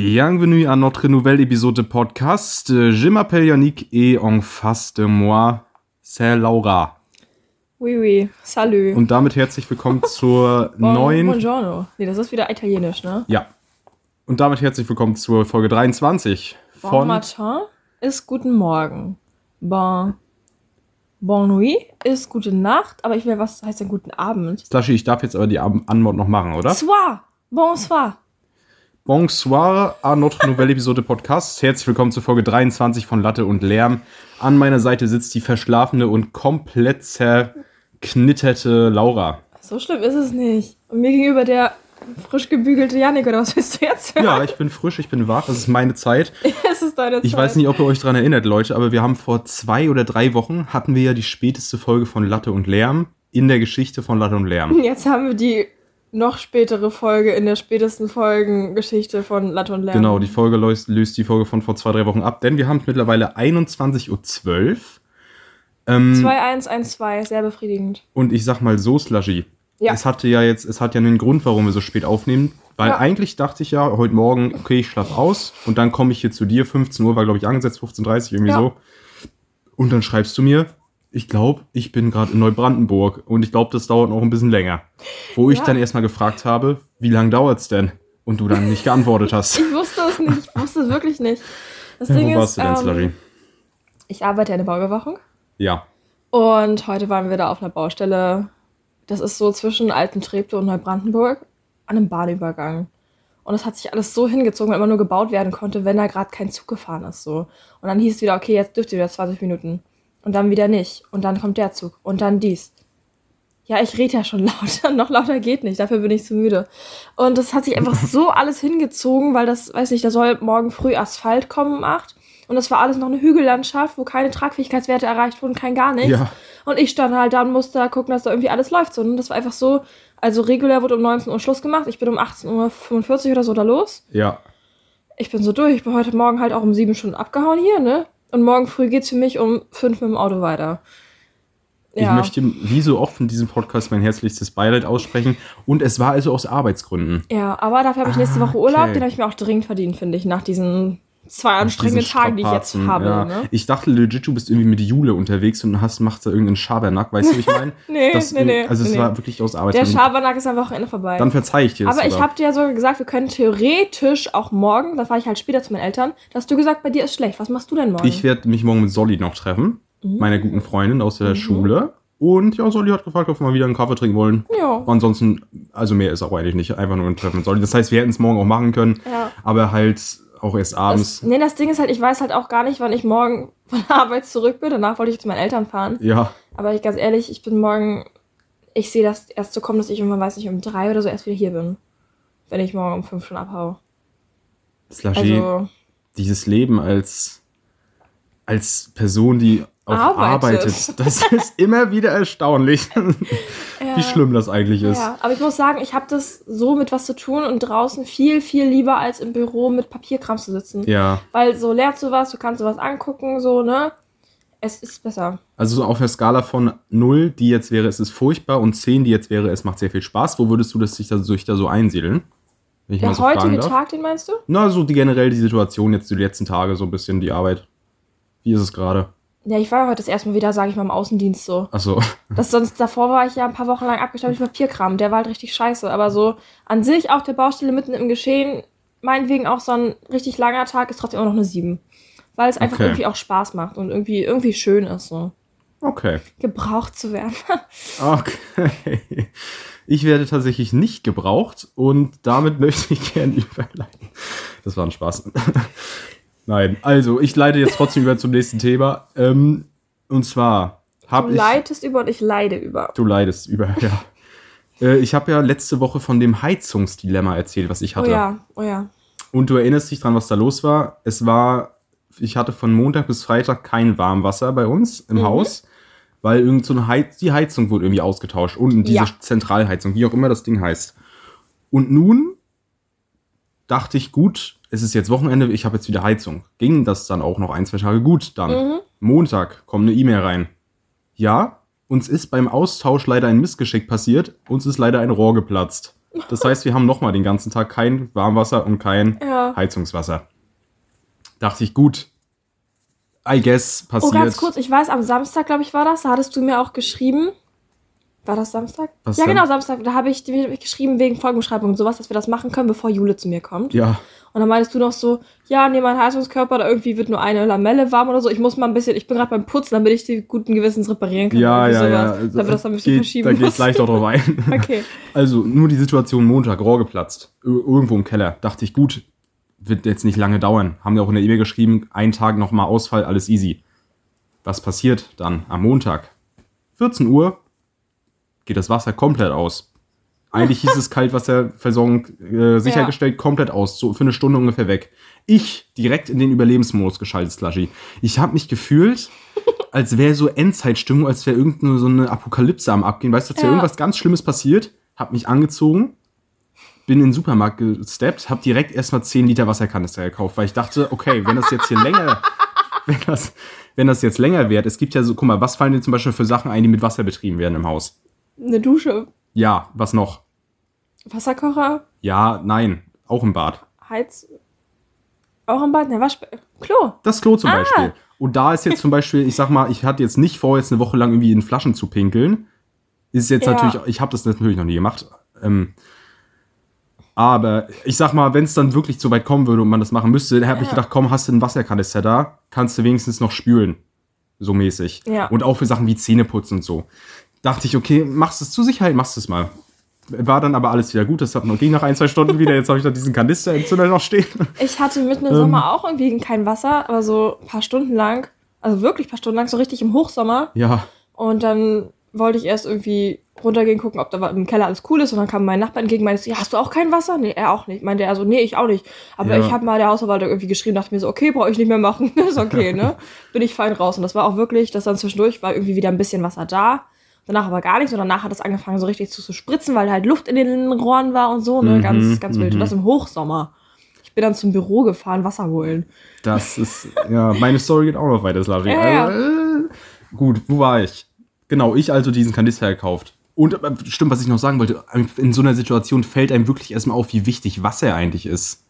Bienvenue à notre nouvelle épisode de podcast. Euh, Je m'appelle Yannick et en face de moi, c'est Laura. Oui, oui, salut. Und damit herzlich willkommen zur Bon- neuen. Buongiorno. Nee, das ist wieder italienisch, ne? Ja. Und damit herzlich willkommen zur Folge 23 Bon von. matin ist guten Morgen. Bon. Bon nuit ist gute Nacht, aber ich will, was heißt denn guten Abend? Slushy, ich darf jetzt aber die Antwort noch machen, oder? Soir. Bonsoir. Bonsoir à notre nouvelle Episode de Podcast. Herzlich willkommen zur Folge 23 von Latte und Lärm. An meiner Seite sitzt die verschlafene und komplett zerknitterte Laura. So schlimm ist es nicht. Und mir gegenüber der frisch gebügelte Janik, oder was willst du jetzt hören? Ja, ich bin frisch, ich bin wach, das ist meine Zeit. es ist deine Zeit. Ich weiß nicht, ob ihr euch daran erinnert, Leute, aber wir haben vor zwei oder drei Wochen hatten wir ja die späteste Folge von Latte und Lärm in der Geschichte von Latte und Lärm. Jetzt haben wir die noch spätere Folge in der spätesten Folgengeschichte von Latte und Lärm. Genau, die Folge löst, löst die Folge von vor zwei, drei Wochen ab, denn wir haben mittlerweile 21.12 Uhr. Ähm, 2112, sehr befriedigend. und ich sag mal so, Slushy. Ja. Es hatte ja jetzt, es hat ja einen Grund, warum wir so spät aufnehmen. Weil Ja. eigentlich dachte ich ja heute Morgen, okay, ich schlaf aus und dann komme ich hier zu dir. 15 Uhr war, glaube ich, angesetzt, 15.30 Uhr, irgendwie Ja. so. Und dann schreibst du mir, ich glaube, ich bin gerade in Neubrandenburg und ich glaube, das dauert noch ein bisschen länger. Wo ich Ja. dann erstmal gefragt habe, wie lange dauert's denn? Und du dann nicht geantwortet hast. Ich wusste es nicht, ich wusste es wirklich nicht. Das Ja, Ding wo warst ist, du denn, Slushy? ähm, ich arbeite in der Bauüberwachung Ja. und heute waren wir da auf einer Baustelle. Das ist so zwischen Alten Treptow und Neubrandenburg an einem Bahnübergang. Und es hat sich alles so hingezogen, weil immer nur gebaut werden konnte, wenn da gerade kein Zug gefahren ist. So. Und dann hieß es wieder, okay, jetzt dürft ihr wieder 20 Minuten. Und dann wieder nicht. Und dann kommt der Zug. Und dann dies. Ja, ich rede ja schon lauter. Noch lauter geht nicht. Dafür bin ich zu müde. Und das hat sich einfach so alles hingezogen, weil das, weiß nicht, da soll morgen früh Asphalt kommen um 8. Und das war alles noch eine Hügellandschaft, wo keine Tragfähigkeitswerte erreicht wurden, kein gar nichts. Ja. Und ich stand halt da und musste da gucken, dass da irgendwie alles läuft. So. Und das war einfach so, also regulär wurde um 19 Uhr Schluss gemacht. Ich bin um 18.45 Uhr oder so da los. Ja. Ich bin so durch. Ich bin heute Morgen halt auch um sieben Stunden abgehauen hier, ne? Und morgen früh geht's für mich um fünf mit dem Auto weiter. Ich möchte, wie so oft in diesem Podcast, mein herzlichstes Beileid aussprechen. Und es war also aus Arbeitsgründen. Ja, aber dafür habe ich nächste Ah, Woche Urlaub. okay. Den habe ich mir auch dringend verdient, finde ich, nach diesen zwei anstrengenden Diesen Tagen, die ich jetzt habe. ja. Ne? Ich dachte legit, du bist irgendwie mit Jule unterwegs und hast, machst da irgendeinen Schabernack, weißt du, wie ich meine? Nee, Das- nee, nee, Also es nee. war wirklich aus Der Arbeitsgründen. Schabernack ist am Wochenende vorbei. Dann verzeih ich dir das aber ich habe dir ja sogar gesagt, wir können theoretisch auch morgen, da fahre ich halt später zu meinen Eltern, da hast du gesagt, bei dir ist schlecht. Was machst du denn morgen? Ich werde mich morgen mit Solly noch treffen, Mhm. meiner guten Freundin aus der Schule. Und ja, Solly hat gefragt, ob wir mal wieder einen Kaffee trinken wollen. ja. Ansonsten, also mehr ist auch eigentlich nicht, einfach nur ein Treffen mit Solly. Das heißt, wir hätten es morgen auch machen können, ja. aber halt auch erst Das, abends. nee, das Ding ist halt, ich weiß halt auch gar nicht, wann ich morgen von der Arbeit zurück bin. Danach wollte ich zu meinen Eltern fahren. Ja, Aber ich ganz ehrlich, ich bin morgen. Ich sehe das erst so kommen, dass ich irgendwann, weiß nicht, um drei oder so erst wieder hier bin. Wenn ich morgen um fünf schon abhau. Slushy, Also, dieses Leben als, als Person, die Arbeitet. arbeitet, das ist immer wieder erstaunlich, wie schlimm das eigentlich ist. Ja, aber ich muss sagen, ich habe das so mit was zu tun und draußen viel, viel lieber als im Büro mit Papierkram zu sitzen. Ja, Weil so lernst du was, du kannst sowas angucken, so, ne? Es ist besser. also so auf der Skala von 0, die jetzt wäre, es ist furchtbar, und 10, die jetzt wäre, es macht sehr viel Spaß, wo würdest du das sich da, sich da so einsiedeln? Wenn Der so heutige. Tag, den meinst du? Na, so die generell die Situation jetzt die letzten Tage, so ein bisschen die Arbeit. Wie ist es gerade? Ja, ich war heute das erste Mal wieder, sage ich mal, im Außendienst so. Achso, Das sonst davor war ich ja ein paar Wochen lang abgestaubt mit Papierkram. Der war halt richtig scheiße. Aber so an sich auch der Baustelle mitten im Geschehen, meinetwegen auch so ein richtig langer Tag ist trotzdem immer noch eine 7. Weil es einfach Okay. irgendwie auch Spaß macht und irgendwie, irgendwie schön ist, so okay. gebraucht zu werden. Okay. Ich werde tatsächlich nicht gebraucht und damit möchte ich gerne überleiten. Das war ein Spaß. Nein, also ich leite jetzt trotzdem über zum nächsten Thema. Ähm, und zwar habe Du ich. leitest über und ich leide über. Du leidest über, ja. Äh, Ich habe ja letzte Woche von dem Heizungsdilemma erzählt, was ich Oh hatte. ja, oh ja. Und du erinnerst dich dran, was da los war. Es war, ich hatte von Montag bis Freitag kein Warmwasser bei uns im Mhm. Haus, weil irgend so eine Heiz die Heizung wurde irgendwie ausgetauscht. Unten diese Ja. Zentralheizung, wie auch immer das Ding heißt. Und nun dachte ich, gut, es ist jetzt Wochenende, ich habe jetzt wieder Heizung. Ging das dann auch noch ein, zwei Tage gut dann. Mhm. Montag kommt eine E-Mail rein. Ja, uns ist beim Austausch leider ein Missgeschick passiert. Uns ist leider ein Rohr geplatzt. Das heißt, wir haben nochmal den ganzen Tag kein Warmwasser und kein Ja. Heizungswasser. Dachte ich, gut. I guess Oh, passiert. ganz kurz, ich weiß, am Samstag, glaube ich, war das. Da hattest du mir auch geschrieben. War das Samstag? Was ja, denn? genau, Samstag. Da habe ich dir geschrieben wegen Folgenbeschreibung und sowas, dass wir das machen können, bevor Jule zu mir kommt. Ja, Und dann meintest du noch so, ja, nee, mein Heizungskörper, da irgendwie wird nur eine Lamelle warm oder so. Ich muss mal ein bisschen, ich bin gerade beim Putzen, damit ich die guten Gewissens reparieren kann. ja, ja, ja. sowas. Damit wir das dann ein bisschen Geht- verschieben da geht muss. gleich noch drauf ein. Okay. Also, nur die Situation Montag, Rohr geplatzt. Ir- Irgendwo im Keller. Dachte ich, gut, wird jetzt nicht lange dauern. Haben wir auch in der E-Mail geschrieben, ein Tag nochmal Ausfall, alles easy. Was passiert dann am Montag? 14 Uhr geht das Wasser komplett aus. Eigentlich hieß es Kaltwasserversorgung äh, sichergestellt, komplett aus. So für eine Stunde ungefähr weg. Ich direkt in den Überlebensmodus geschaltet, Slushy. Ich habe mich gefühlt, als wäre so Endzeitstimmung, als wäre irgendeine so eine Apokalypse am Abgehen. Weißt du, als wäre Ja. irgendwas ganz Schlimmes passiert. Hab mich angezogen, bin in den Supermarkt gesteppt, hab direkt erstmal 10 Liter Wasserkanister gekauft, weil ich dachte, okay, wenn das jetzt hier länger, wenn das, wenn das jetzt länger wird, es gibt ja so, guck mal, was fallen dir zum Beispiel für Sachen ein, die mit Wasser betrieben werden im Haus? Eine Dusche, Ja, was noch? Wasserkocher, Ja, nein, auch im Bad. Heiz. Auch im Bad, ne, Wasch. Klo. Das Klo zum Ah. Beispiel. Und da ist jetzt zum Beispiel, ich sag mal, ich hatte jetzt nicht vor, jetzt eine Woche lang irgendwie in Flaschen zu pinkeln. Ist jetzt Ja. natürlich, ich habe das natürlich noch nie gemacht. Ähm, aber ich sag mal, wenn es dann wirklich so weit kommen würde und man das machen müsste, dann habe ich Ja. gedacht, komm, hast du einen Wasserkanister da, kannst du wenigstens noch spülen. So mäßig. Ja. Und auch für Sachen wie Zähneputzen und so. Dachte ich, okay, machst es zur Sicherheit, machst es mal. War dann aber alles wieder gut. Das hat noch, ging nach ein, zwei Stunden wieder. Jetzt habe ich da diesen Kanister im Zimmer noch stehen. Ich hatte mitten im Ähm. Sommer auch irgendwie kein Wasser, aber so ein paar Stunden lang, also wirklich ein paar Stunden lang, so richtig im Hochsommer. Ja, Und dann wollte ich erst irgendwie runtergehen, gucken, ob da im Keller alles cool ist. Und dann kam mein Nachbar entgegen, meinte, so, ja, hast du auch kein Wasser? Nee, er auch nicht. Meinte er so, nee, ich auch nicht. Aber Ja. ich habe mal der Hausverwaltung irgendwie geschrieben, dachte mir so, okay, brauche ich nicht mehr machen. ist okay, ne? Bin ich fein raus. Und das war auch wirklich, dass dann zwischendurch war irgendwie wieder ein bisschen Wasser da. Danach aber gar nichts. Und danach hat es angefangen, so richtig zu, zu spritzen, weil halt Luft in den Rohren war und so, ne? Mhm, ganz, ganz wild. mhm. Und das im Hochsommer. Ich bin dann zum Büro gefahren, Wasser holen. Das ist, ja, meine Story geht auch noch weiter, Slavi. Ja, ja. Also, äh, gut, wo war ich? Genau, ich also diesen Kanister gekauft. Und äh, stimmt, was ich noch sagen wollte, in so einer Situation fällt einem wirklich erstmal auf, wie wichtig Wasser eigentlich ist.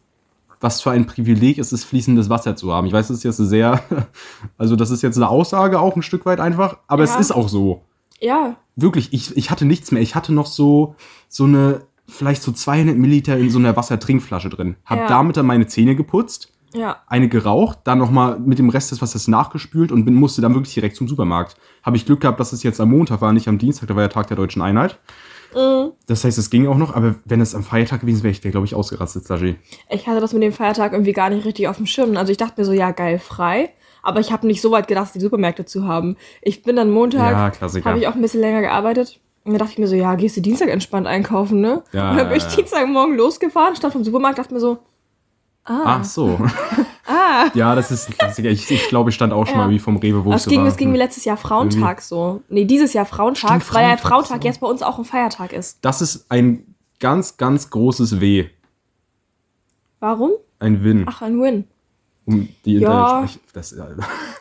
Was für ein Privileg es ist, fließendes Wasser zu haben. Ich weiß, das ist jetzt sehr, also das ist jetzt eine Aussage auch ein Stück weit einfach, aber es Ja. ist auch so. Ja, Wirklich, ich, ich hatte nichts mehr. Ich hatte noch so, so eine, vielleicht so 200 Milliliter in so einer Wassertrinkflasche drin. Hab Ja. damit dann meine Zähne geputzt ja. eine geraucht, dann nochmal mit dem Rest des Wassers nachgespült und bin, musste dann wirklich direkt zum Supermarkt. Habe ich Glück gehabt, dass es jetzt am Montag war, nicht am Dienstag, da war ja Tag der Deutschen Einheit. Mhm. Das heißt, es ging auch noch, aber wenn es am Feiertag gewesen wäre, ich wäre, glaube ich, ausgerastet, Saji. Ich hatte das mit dem Feiertag irgendwie gar nicht richtig auf dem Schirm. Also ich dachte mir so, ja, geil, frei. Aber ich habe nicht so weit gedacht, die Supermärkte zu haben. Ich bin dann Montag, Ja, Klassiker. habe ich auch ein bisschen länger gearbeitet. Und dann dachte ich mir so, ja, gehst du Dienstag entspannt einkaufen, ne? Ja, und dann bin ich. Dienstagmorgen losgefahren, stand vom Supermarkt, dachte mir so, ah, Ach so. ah. ja, das ist ein Klassiker. Ich, ich glaube, ich stand auch schon Ja. mal wie vom Rewe, wo Das es ging, war. das ging mir letztes Jahr Frauentag so. Nee, dieses Jahr Frauentag, Stimmt, weil ja Frauentag, so. jetzt bei uns auch ein Feiertag ist. Das ist ein ganz, ganz großes W. Warum? Ein Win. Ach, ein Win. Um die Ja. Internet. Ich, das, ja.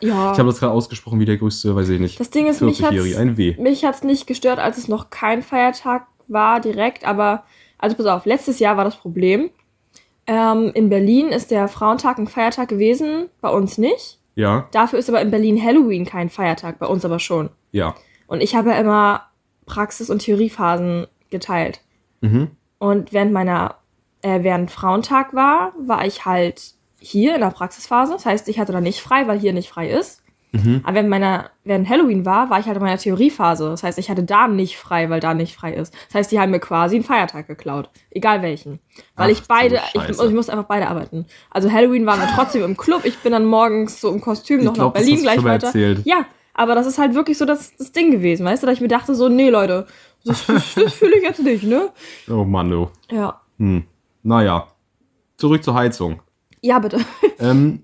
Ich habe das gerade ausgesprochen wie der größte, weiß ich nicht. Das Ding ist, mich hat's, 40-Jährige, ein W. mich hat's nicht gestört, als es noch kein Feiertag war direkt, aber also pass auf, letztes Jahr war das Problem. Ähm, in Berlin ist der Frauentag ein Feiertag gewesen, bei uns nicht. Ja, Dafür ist aber in Berlin Halloween kein Feiertag, bei uns aber schon. ja. Und ich habe ja immer Praxis- und Theoriephasen geteilt. Mhm. Und während meiner, äh, während Frauentag war, war ich halt hier in der Praxisphase. Das heißt, ich hatte da nicht frei, weil hier nicht frei ist. Mhm. Aber während, meiner, während Halloween war, war ich halt in meiner Theoriephase. Das heißt, ich hatte da nicht frei, weil da nicht frei ist. Das heißt, die haben mir quasi einen Feiertag geklaut. Egal welchen. Weil Ach, ich beide, ich, ich musste einfach beide arbeiten. Also Halloween waren wir trotzdem im Club. Ich bin dann morgens so im Kostüm noch glaub, nach das Berlin gleich weiter. erzählt. Ja, aber das ist halt wirklich so das, das Ding gewesen, weißt du, dass ich mir dachte so, nee, Leute, das, das, das fühle ich jetzt nicht, ne? Oh Mann, du. Ja. Hm. Naja. Zurück zur Heizung. Ja, bitte. Ähm,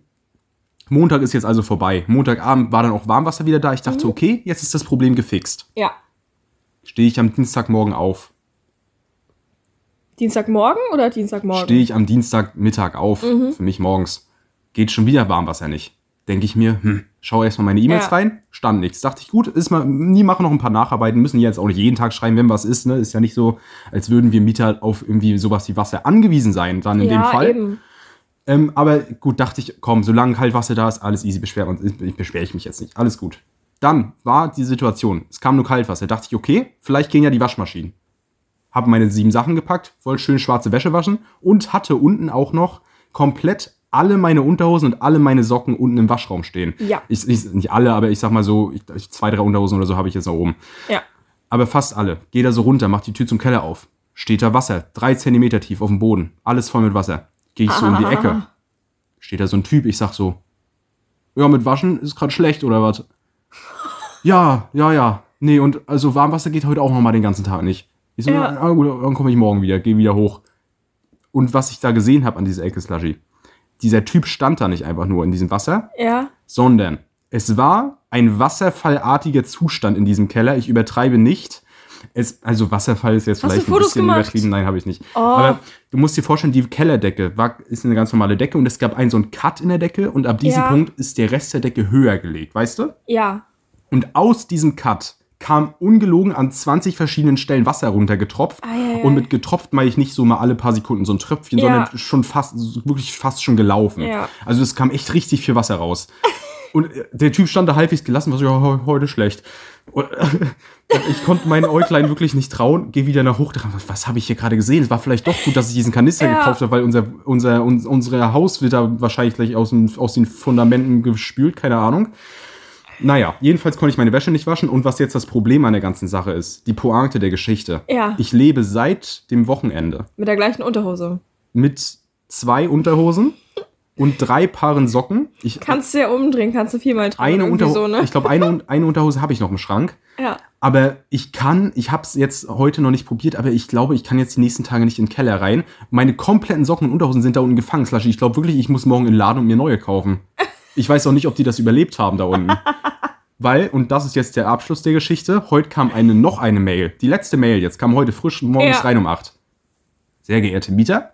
Montag ist jetzt also vorbei. Montagabend war dann auch Warmwasser wieder da. Ich dachte, okay, jetzt ist das Problem gefixt. Ja. Stehe ich am Dienstagmorgen auf. Dienstagmorgen oder Dienstagmorgen? Stehe ich am Dienstagmittag auf. Mhm. Für mich morgens. Geht schon wieder Warmwasser nicht. denke ich mir, hm, schau erstmal meine E-Mails Ja. rein, stand nichts. Dachte ich, gut, ist mal, nie machen noch ein paar Nacharbeiten, müssen die jetzt auch nicht jeden Tag schreiben, wenn was ist, ne? Ist ja nicht so, als würden wir Mieter auf irgendwie sowas wie Wasser angewiesen sein, dann in dem ja, Fall. eben. Ähm, aber gut, dachte ich, komm, solange halt Wasser da ist, alles easy, beschwer, und ich beschwere ich mich jetzt nicht. Alles gut. Dann war die Situation, es kam nur Kaltwasser. Dachte ich, okay, vielleicht gehen ja die Waschmaschinen. Habe meine sieben Sachen gepackt, wollte schön schwarze Wäsche waschen und hatte unten auch noch komplett alle meine Unterhosen und alle meine Socken unten im Waschraum stehen. Ja. Ich, ich, nicht alle, aber ich sag mal so, ich, zwei, drei Unterhosen oder so habe ich jetzt noch oben. Ja. Aber fast alle. Geh da so runter, mach die Tür zum Keller auf. Steht da Wasser, drei Zentimeter tief auf dem Boden. Alles voll mit Wasser. Gehe ich so um die Ecke. Steht da so ein Typ, ich sag so, ja, mit Waschen ist gerade schlecht oder was? Ja, ja, ja. Nee, und also Warmwasser geht heute auch noch mal den ganzen Tag nicht. Ich so, Ja. ja. gut, dann komme ich morgen wieder, gehe wieder hoch. Und was ich da gesehen habe an dieser Ecke Slushy, dieser Typ stand da nicht einfach nur in diesem Wasser, Ja. sondern es war ein wasserfallartiger Zustand in diesem Keller. Ich übertreibe nicht. Es, also Wasserfall ist jetzt Hast vielleicht ein bisschen gemacht? übertrieben. Nein, habe ich nicht. Oh. Aber du musst dir vorstellen, die Kellerdecke war, ist eine ganz normale Decke und es gab einen so einen Cut in der Decke und ab diesem Ja. Punkt ist der Rest der Decke höher gelegt, weißt du? Ja. Und aus diesem Cut kam ungelogen an 20 verschiedenen Stellen Wasser runtergetropft. Eieiei. Und mit getropft meine ich nicht so mal alle paar Sekunden so ein Tröpfchen, Ja. sondern schon fast, wirklich fast schon gelaufen. Ja. Also es kam echt richtig viel Wasser raus. Und äh, der Typ stand da halbwegs gelassen, was ja heu- heute schlecht. Und, ich konnte meinen Äuglein wirklich nicht trauen, gehe wieder nach hoch. dachte, Was, habe ich hier gerade gesehen? Es war vielleicht doch gut, dass ich diesen Kanister Ja. gekauft habe, weil unser, unser, uns, unsere Haus wird da wahrscheinlich gleich aus, dem, aus den Fundamenten gespült, keine Ahnung. Naja, jedenfalls konnte ich meine Wäsche nicht waschen. Und was jetzt das Problem an der ganzen Sache ist, die Pointe der Geschichte. Ja. Ich lebe seit dem Wochenende Mit der gleichen Unterhose. mit zwei Unterhosen und drei Paaren Socken. Ich, Kannst du ja umdrehen, kannst du viermal tragen. eine Unterhose, so, ne? ich glaube, eine, eine Unterhose habe ich noch im Schrank. Ja. Aber ich kann, ich habe es jetzt heute noch nicht probiert, aber ich glaube, ich kann jetzt die nächsten Tage nicht in den Keller rein. Meine kompletten Socken und Unterhosen sind da unten gefangen, Slushy. Ich glaube wirklich, ich muss morgen in den Laden und mir neue kaufen. Ich weiß auch nicht, ob die das überlebt haben da unten. Weil, und das ist jetzt der Abschluss der Geschichte, heute kam eine, noch eine Mail. Die letzte Mail jetzt kam heute frisch morgens Ja. rein um 8. Sehr geehrte Mieter,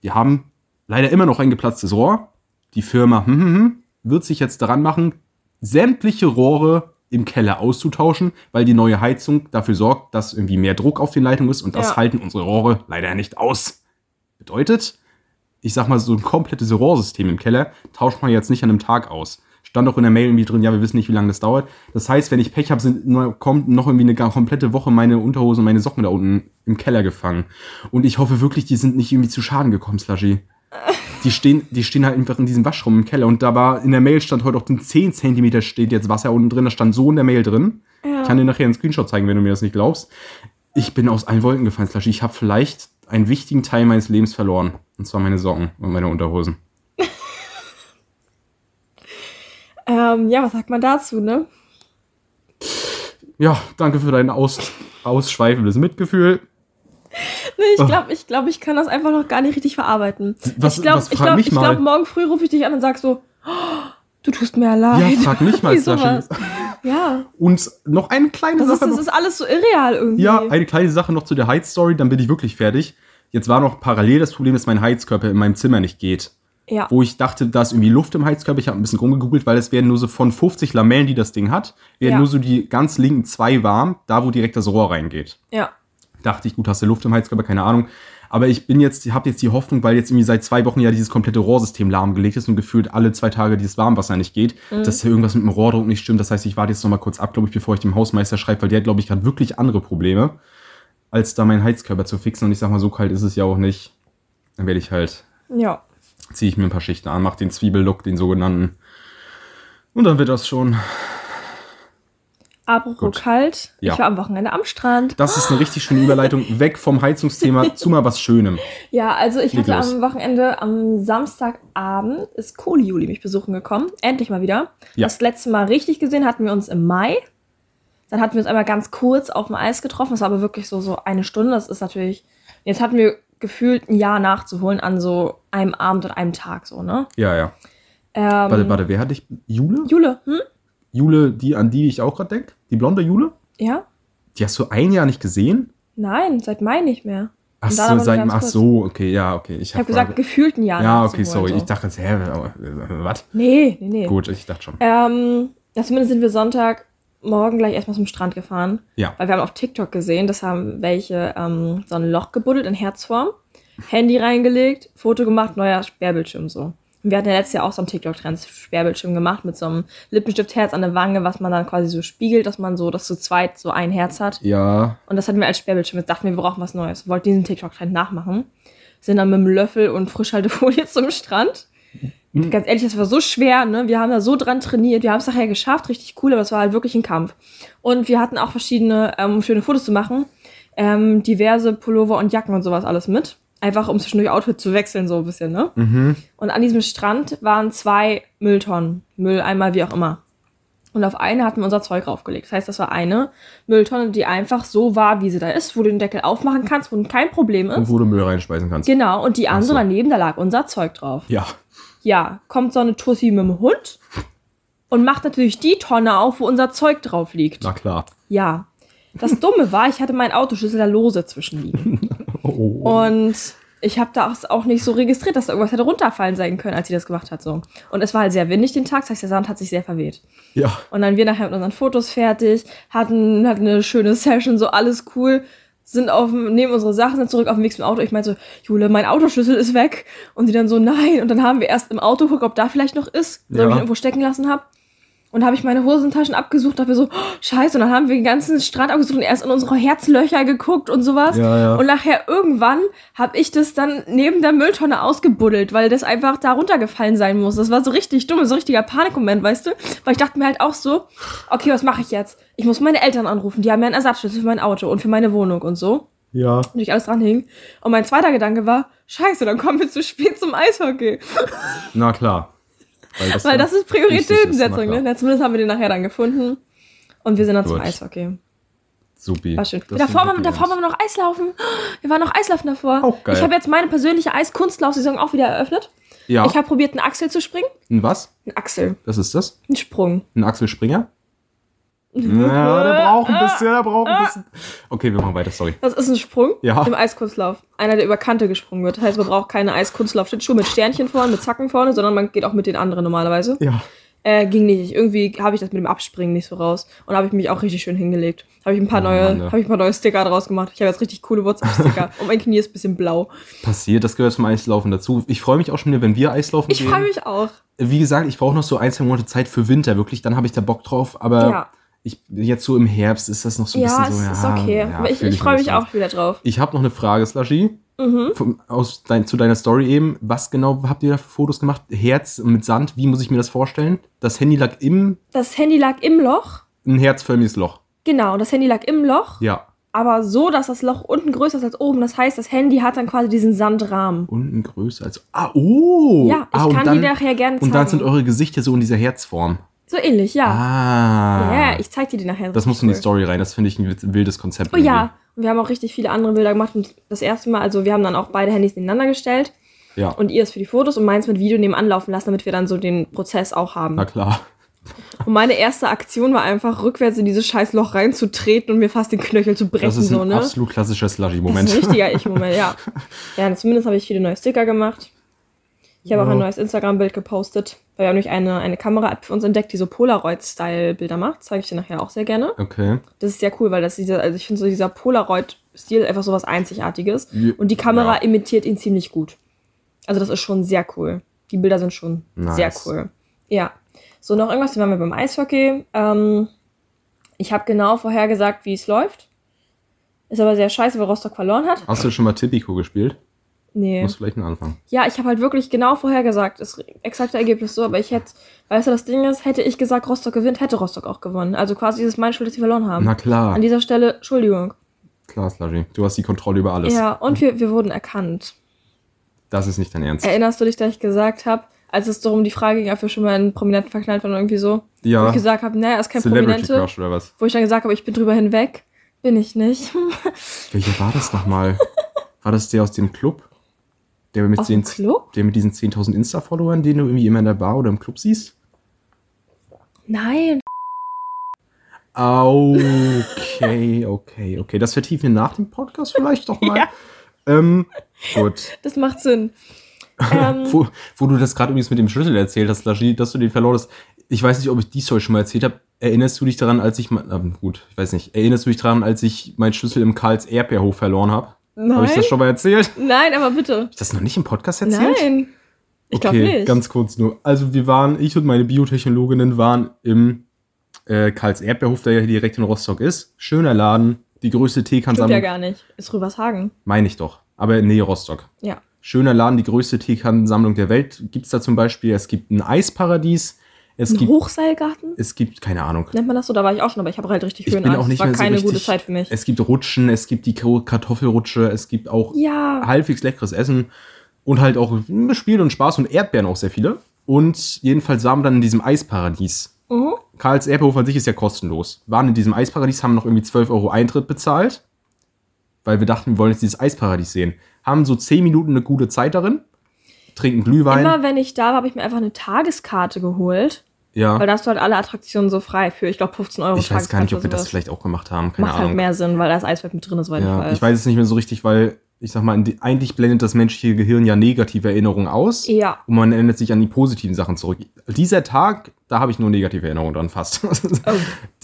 wir haben leider immer noch ein geplatztes Rohr. Die Firma hm, hm, hm, wird sich jetzt daran machen, sämtliche Rohre im Keller auszutauschen, weil die neue Heizung dafür sorgt, dass irgendwie mehr Druck auf den Leitungen ist und das Ja. halten unsere Rohre leider nicht aus. Bedeutet, ich sag mal, so ein komplettes Rohrsystem im Keller tauscht man jetzt nicht an einem Tag aus. Stand auch in der Mail irgendwie drin, ja, wir wissen nicht, wie lange das dauert. Das heißt, wenn ich Pech habe, sind kommt noch irgendwie eine komplette Woche meine Unterhosen und meine Socken da unten im Keller gefangen. Und ich hoffe wirklich, die sind nicht irgendwie zu Schaden gekommen, Slushy. Die stehen, die stehen halt einfach in diesem Waschraum im Keller. Und da war in der Mail stand heute auch den 10 Zentimeter steht jetzt Wasser unten drin. Das stand so in der Mail drin. Ja. Ich kann dir nachher einen Screenshot zeigen, wenn du mir das nicht glaubst. Ich bin aus allen Wolken gefallen, Slushy. Ich habe vielleicht einen wichtigen Teil meines Lebens verloren. Und zwar meine Socken und meine Unterhosen. Ähm, ja, was sagt man dazu, ne? Ja, danke für dein aus, ausschweifendes Mitgefühl. Nee, ich Oh. glaube, ich, glaub, ich kann das einfach noch gar nicht richtig verarbeiten. Was- ich glaube, ich, glaub, ich glaub, morgen früh rufe ich dich an und sag so, "Oh, du tust mir leid. Ja, frag mich mal, sowas. Ja, Und noch eine kleine das ist, Sache. das noch. ist alles so irreal irgendwie. Ja, eine kleine Sache noch zu der Heizstory, dann bin ich wirklich fertig. Jetzt war noch parallel das Problem, dass mein Heizkörper in meinem Zimmer nicht geht. ja. Wo ich dachte, da ist irgendwie Luft im Heizkörper. Ich habe ein bisschen rumgegoogelt, weil es werden nur so von 50 Lamellen, die das Ding hat, werden Ja. nur so die ganz linken zwei warm, da wo direkt das Rohr reingeht. ja. Dachte ich, gut, hast du Luft im Heizkörper, keine Ahnung. Aber ich bin jetzt, habe jetzt die Hoffnung, weil jetzt irgendwie seit zwei Wochen ja dieses komplette Rohrsystem lahmgelegt ist und gefühlt alle zwei Tage dieses Warmwasser nicht geht, Mhm. dass irgendwas mit dem Rohrdruck nicht stimmt. Das heißt, ich warte jetzt noch mal kurz ab, glaube ich, bevor ich dem Hausmeister schreibe, weil der hat, glaube ich, gerade wirklich andere Probleme, als da meinen Heizkörper zu fixen. Und ich sag mal, so kalt ist es ja auch nicht. Dann werde ich halt, Ja. ziehe ich mir ein paar Schichten an, mache den Zwiebellook, den sogenannten. Und dann wird das schon. Apropos Gut. kalt, Ja. ich war am Wochenende am Strand. Das ist eine richtig schöne Überleitung weg vom Heizungsthema zu mal was Schönem. Ja, also ich Leg hatte los. am Wochenende, am Samstagabend, ist Kohli Juli mich besuchen gekommen. Endlich mal wieder. Ja. Das letzte Mal richtig gesehen hatten wir uns im Mai. Dann hatten wir uns einmal ganz kurz auf dem Eis getroffen. Das war aber wirklich so, so eine Stunde. Das ist natürlich. Jetzt hatten wir gefühlt ein Jahr nachzuholen an so einem Abend und einem Tag, so, ne? Ja, ja. Ähm, Warte, warte, wer hatte ich? Jule? Jule, hm? Jule, die, an die ich auch gerade denke? Die blonde Jule? Ja? Die hast du ein Jahr nicht gesehen? Nein, seit Mai nicht mehr. Ach so, seit, ach so, okay, ja, okay. Ich habe hab gesagt, gefühlt ein Jahr. Ja, okay, sorry. Holen, Ich dachte, hä, äh, was? Nee, nee, nee. Gut, ich dachte schon. Ähm, ja, zumindest sind wir Sonntagmorgen gleich erstmal zum Strand gefahren. Ja. Weil wir haben auf TikTok gesehen, das haben welche ähm, so ein Loch gebuddelt in Herzform, Handy reingelegt, Foto gemacht, neuer Sperrbildschirm so. Wir hatten ja letztes Jahr auch so einen TikTok-Trend Sperrbildschirm gemacht mit so einem Lippenstiftherz an der Wange, was man dann quasi so spiegelt, dass man so, dass zu zweit so ein Herz hat. Ja, Und das hatten wir als Sperrbildschirm. Jetzt dachten wir, wir brauchen was Neues. Wollten diesen TikTok-Trend nachmachen. Sind dann mit dem Löffel und Frischhaltefolie zum Strand. Ganz ehrlich, das war so schwer, ne? Wir haben da so dran trainiert. Wir haben es nachher geschafft, richtig cool, aber es war halt wirklich ein Kampf. Und wir hatten auch verschiedene, ähm, um schöne Fotos zu machen, ähm, diverse Pullover und Jacken und sowas alles mit. Einfach um zwischendurch Outfit zu wechseln, so ein bisschen, ne? mhm. Und an diesem Strand waren zwei Mülltonnen. Mülleimer, wie auch immer. Und auf eine hatten wir unser Zeug raufgelegt. Das heißt, das war eine Mülltonne, die einfach so war, wie sie da ist, wo du den Deckel aufmachen kannst, wo kein Problem Und ist. wo du Müll reinspeisen kannst. Genau, und die andere so. daneben, da lag unser Zeug drauf. Ja. Ja, kommt so eine Tussi mit dem Hund und macht natürlich die Tonne auf, wo unser Zeug drauf liegt. Na klar. Ja. Das Dumme war, ich hatte meinen Autoschlüssel da lose zwischenliegen. Oh. Und ich habe da auch nicht so registriert, dass da irgendwas hätte runterfallen sein können, als sie das gemacht hat. So. Und es war halt sehr windig den Tag, das heißt, der Sand hat sich sehr verweht. Ja. Und dann wir nachher mit unseren Fotos fertig, hatten, hatten eine schöne Session, so alles cool, sind auf nehmen unsere Sachen, sind zurück auf dem Weg zum Auto. Ich meinte so, Jule, mein Autoschlüssel ist weg. Und sie dann so, nein. Und dann haben wir erst im Auto geguckt, ob da vielleicht noch ist, Ja. ob ich ihn irgendwo stecken lassen habe. Und habe ich meine Hosentaschen abgesucht, dachte mir so, oh, scheiße. Und dann haben wir den ganzen Strand abgesucht und erst in unsere Herzlöcher geguckt und sowas. Ja, ja. Und nachher irgendwann habe ich das dann neben der Mülltonne ausgebuddelt, weil das einfach da runtergefallen sein muss. Das war so richtig dumm, so richtiger Panikmoment, weißt du? Weil ich dachte mir halt auch so, okay, was mache ich jetzt? Ich muss meine Eltern anrufen, die haben ja einen Ersatzschlüssel für mein Auto und für meine Wohnung und so. Ja. Und ich alles dran hing. Und mein zweiter Gedanke war, scheiße, dann kommen wir zu spät zum Eishockey. Na klar. Weil das, Weil das ist Prioritätensetzung, ne? Ja, Zumindest haben wir den nachher dann gefunden. Und wir sind dann zum Gut. Eishockey. Supi. War schön. Davor, waren, davor waren wir noch Eislaufen. Wir waren noch Eislaufen davor. Auch geil. Ich habe jetzt meine persönliche Eiskunstlaufsaison auch wieder eröffnet. Ja. Ich habe probiert, einen Axel zu springen. Ein was? Ein Axel. Was ist das? Ein Sprung. Ein Axel Springer? Ja, der braucht ein bisschen, der braucht ein bisschen. Okay, wir machen weiter, sorry. Das ist ein Sprung Ja. im Eiskunstlauf. Einer, der über Kante gesprungen wird. Das heißt, man braucht keine Eiskunstlaufschlittschuhe mit Sternchen vorne, mit Zacken vorne, sondern man geht auch mit den anderen normalerweise. Ja. Äh, ging nicht. Irgendwie habe ich das mit dem Abspringen nicht so raus. Und habe ich mich auch richtig schön hingelegt. Habe ich ein paar Oh, neue, Mann, ne. habe ich ein paar neue Sticker draus gemacht. Ich habe jetzt richtig coole WhatsApp-Sticker. und mein Knie ist ein bisschen blau. Passiert, das gehört zum Eislaufen dazu. Ich freue mich auch schon wenn wir Eislaufen Ich gehen. freue mich auch. Wie gesagt, ich brauche noch so ein, zwei Monate Zeit für Winter, wirklich. Dann habe ich da Bock drauf. Aber Ja. Ich, jetzt so im Herbst ist das noch so ein Ja, bisschen so. ist ja, okay. ja, ich, ich freue mich auch wieder drauf. Ich habe noch eine Frage, Slushy. Mhm. Vom- Aus dein, zu deiner Story eben. Was genau habt ihr da für Fotos gemacht? Herz mit Sand, wie muss ich mir das vorstellen? Das Handy lag im, Das Handy lag im Loch. ein herzförmiges Loch. Genau, das Handy lag im Loch. Ja. aber so, dass das Loch unten größer ist als oben. Das heißt, das Handy hat dann quasi diesen Sandrahmen. Unten größer als. Ah, oh! Ja, ich ah, kann dann, die nachher gerne zeigen. Und dann sind eure Gesichter so in dieser Herzform. So ähnlich, ja. Ah. Ja, ich zeig dir die nachher. das muss in die Story rein. Das finde ich ein wildes Konzept. Oh ja, und wir haben auch richtig viele andere Bilder gemacht. Und das erste Mal, also wir haben dann auch beide Handys nebeneinander gestellt. Ja, Und ihr ist für die Fotos und meins mit Video nebenan laufen lassen, damit wir dann so den Prozess auch haben. na klar. Und meine erste Aktion war einfach, rückwärts in dieses scheiß Loch reinzutreten und mir fast den Knöchel zu brechen. Das ist ein so, ne? absolut klassischer Das Slushy-Moment. ist ein richtiger Ich-Moment, ja. Ja, zumindest habe ich viele neue Sticker gemacht. Ich habe auch Ja. ein neues Instagram-Bild gepostet. Weil wir haben nämlich eine, eine Kamera-App für uns entdeckt, die so Polaroid-Style-Bilder macht. Zeige ich dir nachher auch sehr gerne. Okay. Das ist sehr cool, weil das dieser, also ich finde so dieser Polaroid-Stil einfach so was Einzigartiges. Ja. Und die Kamera Ja. imitiert ihn ziemlich gut. Also das ist schon sehr cool. Die Bilder sind schon Nice. sehr cool. Ja. So, noch irgendwas, dann waren wir beim Eishockey. Ähm, ich habe genau vorhergesagt, wie es läuft. Ist aber sehr scheiße, weil Rostock verloren hat. Hast du schon mal Tipico gespielt? Nee. Muss vielleicht ein Anfang. Ja, ich habe halt wirklich genau vorhergesagt. Das exakte Ergebnis so, aber ich hätte, weißt du, das Ding ist, hätte ich gesagt, Rostock gewinnt, hätte Rostock auch gewonnen. Also quasi ist es meine Schuld, dass sie verloren haben. Na klar. An dieser Stelle, Entschuldigung. Klar, Slushy. Du hast die Kontrolle über alles. Ja, und wir, wir wurden erkannt. Das ist nicht dein Ernst. Erinnerst du dich, dass ich gesagt habe, als es darum die Frage ging, ob wir schon mal einen Prominenten verknallt waren oder irgendwie so? Wo ja. ich gesagt habe, naja, ist kein Celebrity Prominente. Crush oder was? Wo ich dann gesagt habe, ich bin drüber hinweg. Bin ich nicht. Welcher war das nochmal? war das der aus dem Club? Der mit, den, der mit diesen 10.000 Insta-Followern, den du irgendwie immer in der Bar oder im Club siehst? Nein. Okay, okay, okay. Das vertiefen wir nach dem Podcast vielleicht doch mal. Ja. Ähm, gut. Das macht Sinn. Ähm, Wo, wo du das gerade übrigens mit dem Schlüssel erzählt hast, Lashi, dass du den verloren hast. Ich weiß nicht, ob ich die Story schon mal erzählt habe. Erinnerst du dich daran, als ich, mein- ähm, gut, ich weiß nicht, erinnerst du dich daran, als ich meinen Schlüssel im Karls Erdbeerhof verloren habe? Nein. Habe ich das schon mal erzählt? Nein, aber bitte. ich das noch nicht im Podcast erzählt? Nein. Ich glaube okay, nicht. ganz kurz nur. Also wir waren, ich und meine Biotechnologinnen waren im äh, Karls Erdbeerhof, der ja hier direkt in Rostock ist. Schöner Laden, die größte Stimmt ja gar nicht. Ist Rübershagen. Meine ich doch. Aber in Nähe Rostock. Ja. Schöner Laden, die größte Teekannensammlung der Welt. Gibt's da zum Beispiel, es gibt ein Eisparadies. Es Ein gibt, Hochseilgarten? es gibt, keine Ahnung. Nennt man das so? Da war ich auch schon, aber ich habe halt richtig Ich bin Höhenangst. auch nicht das war mehr so keine richtig, gute Zeit für mich. Es gibt Rutschen, es gibt die Kartoffelrutsche, es gibt auch Ja. halbwegs leckeres Essen und halt auch Spiel und Spaß und Erdbeeren auch sehr viele. Und jedenfalls waren wir dann in diesem Eisparadies. Mhm. Karls Erdbeerhof an sich ist ja kostenlos. Waren in diesem Eisparadies, haben noch irgendwie 12 Euro Eintritt bezahlt, weil wir dachten, wir wollen jetzt dieses Eisparadies sehen. Haben so 10 Minuten eine gute Zeit darin, trinken Glühwein. Immer wenn ich da war, habe ich mir einfach eine Tageskarte geholt. ja. Weil da hast du halt alle Attraktionen so frei für, ich glaube, 15 Euro Ich weiß gar nicht, ob wir das vielleicht auch gemacht haben. Keine Macht Ahnung. halt mehr Sinn, weil da ist Eisfeld mit drin, ist, ich Ja, weiß. ich weiß es nicht mehr so richtig, weil ich sag mal, eigentlich blendet das menschliche Gehirn ja negative Erinnerungen aus. Ja. Und man erinnert sich an die positiven Sachen zurück. Dieser Tag, da habe ich nur negative Erinnerungen dran fast. Oh.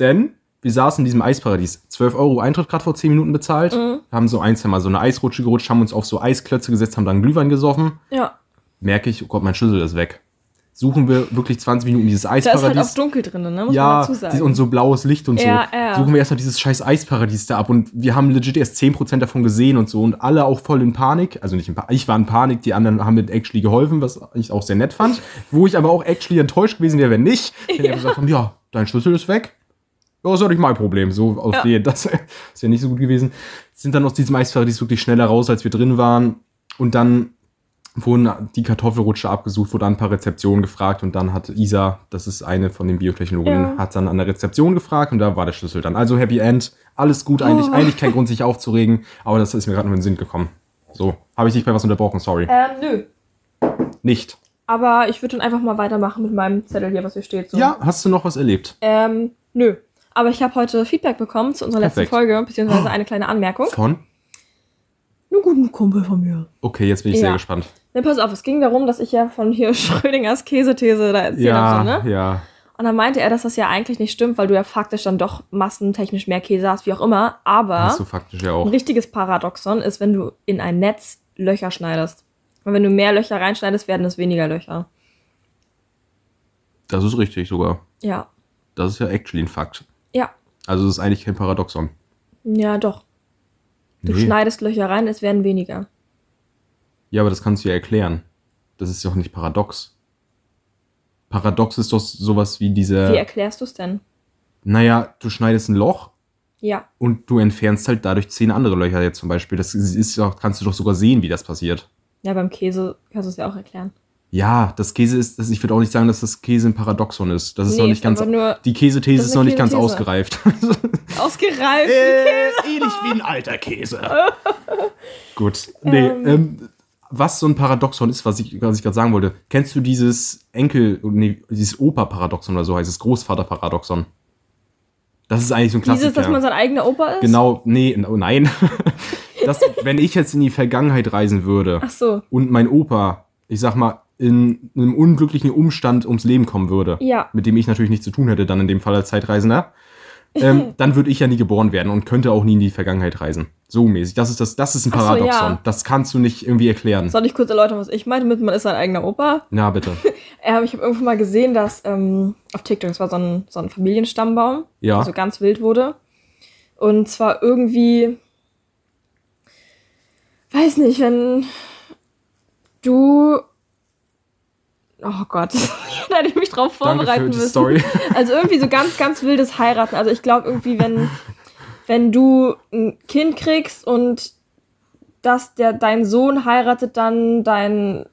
Denn wir saßen in diesem Eisparadies. 12 Euro Eintritt gerade vor 10 Minuten bezahlt. Mhm. Haben so ein, zwei Mal so eine Eisrutsche gerutscht, haben uns auf so Eisklötze gesetzt, haben dann Glühwein gesoffen. Ja. Merke ich, oh Gott, mein Schlüssel ist weg. Suchen wir wirklich 20 Minuten dieses Da ist halt Eisparadies. auch dunkel drin, ne? Muss ja, man dazu sagen. und so blaues Licht und so. Ja, ja. Suchen wir erstmal dieses scheiß Eisparadies da ab und wir haben legit erst 10% davon gesehen und so und alle auch voll in Panik. Also nicht in Panik, ich war in Panik, die anderen haben mir actually geholfen, was ich auch sehr nett fand. Wo ich aber auch actually enttäuscht gewesen wäre, wenn nicht. Wenn die einfach gesagt haben, ja, dein Schlüssel ist weg. Ja, ist doch nicht mein Problem. So auf Ja. den, das ist ja nicht so gut gewesen. Sind dann aus diesem Eisparadies wirklich schneller raus, als wir drin waren. Und dann wurden die Kartoffelrutsche abgesucht, wurde an ein paar Rezeptionen gefragt und dann hat Isa, das ist eine von den Biotechnologinnen, Ja. hat dann an der Rezeption gefragt und da war der Schlüssel dann. Also Happy End, alles gut, eigentlich, Oh. eigentlich kein Grund, sich aufzuregen, aber das ist mir gerade nur in den Sinn gekommen. So, habe ich dich bei was unterbrochen, sorry. ähm, nö. Nicht. Aber ich würde dann einfach mal weitermachen mit meinem Zettel hier, was hier steht. So. Ja, hast du noch was erlebt? Ähm, nö. Aber ich habe heute Feedback bekommen zu unserer letzten Perfekt. Folge, beziehungsweise eine kleine Anmerkung. Von? Einen guten Kumpel von mir. Okay, jetzt bin ich Ja. sehr gespannt. Ne, pass auf, es ging darum, dass ich ja von hier Schrödingers Käsethese da erzählt Ja, habe, so, ne? ja. Und dann meinte er, dass das ja eigentlich nicht stimmt, weil du ja faktisch dann doch massentechnisch mehr Käse hast, wie auch immer. Aber Hast du faktisch ja ein auch. richtiges Paradoxon ist, wenn du in ein Netz Löcher schneidest. Und wenn du mehr Löcher reinschneidest, werden es weniger Löcher. Das ist richtig sogar. Ja. Das ist ja actually ein Fakt. Ja. Also das ist eigentlich kein Paradoxon. Ja, doch. Du Nee. schneidest Löcher rein, es werden weniger. Ja, aber das kannst du ja erklären. Das ist doch nicht paradox. Paradox ist doch sowas wie Wie diese. erklärst du es denn? Naja, du schneidest ein Loch Ja. und du entfernst halt dadurch zehn andere Löcher jetzt zum Beispiel. Das ist, doch, kannst du doch sogar sehen, wie das passiert. Ja, beim Käse kannst du es ja auch erklären. Ja, das Käse ist, das, ich würde auch nicht sagen, dass das Käse ein Paradoxon ist. Das ist Nee, noch nicht ganz. nur Die Käsethese ist ist noch nicht ganz ausgereift. ausgereift. äh, ähnlich wie ein alter Käse. Gut. Nee, Ähm. ähm, was so ein Paradoxon ist, was ich, was ich gerade sagen wollte. Kennst du dieses Enkel, nee, dieses Opa-Paradoxon oder so heißt es, Großvater-Paradoxon? Das ist eigentlich so ein Klassiker. Dieses, dass man sein eigener Opa ist? genau, nee, oh nein. das, wenn ich jetzt in die Vergangenheit reisen würde Ach so. und mein Opa, ich sag mal, in einem unglücklichen Umstand ums Leben kommen würde, Ja. mit dem ich natürlich nichts zu tun hätte, dann in dem Fall als Zeitreisender, ähm, dann würde ich ja nie geboren werden und könnte auch nie in die Vergangenheit reisen. So mäßig. Das ist, das, das ist ein Ach so, Paradoxon. ja. Das kannst du nicht irgendwie erklären. Soll ich kurz erläutern, was ich meinte mit, man ist sein eigener Opa? Na, bitte. Ähm, ich habe irgendwo mal gesehen, dass ähm, auf TikTok, es war so ein, so ein Familienstammbaum, Ja. der so ganz wild wurde. Und zwar irgendwie, weiß nicht, wenn du, oh Gott, da hätte ich mich drauf vorbereiten. Story. Also irgendwie so ganz, ganz wildes Heiraten. Also ich glaube irgendwie, wenn, wenn du ein Kind kriegst und dass der, dein Sohn heiratet dann dein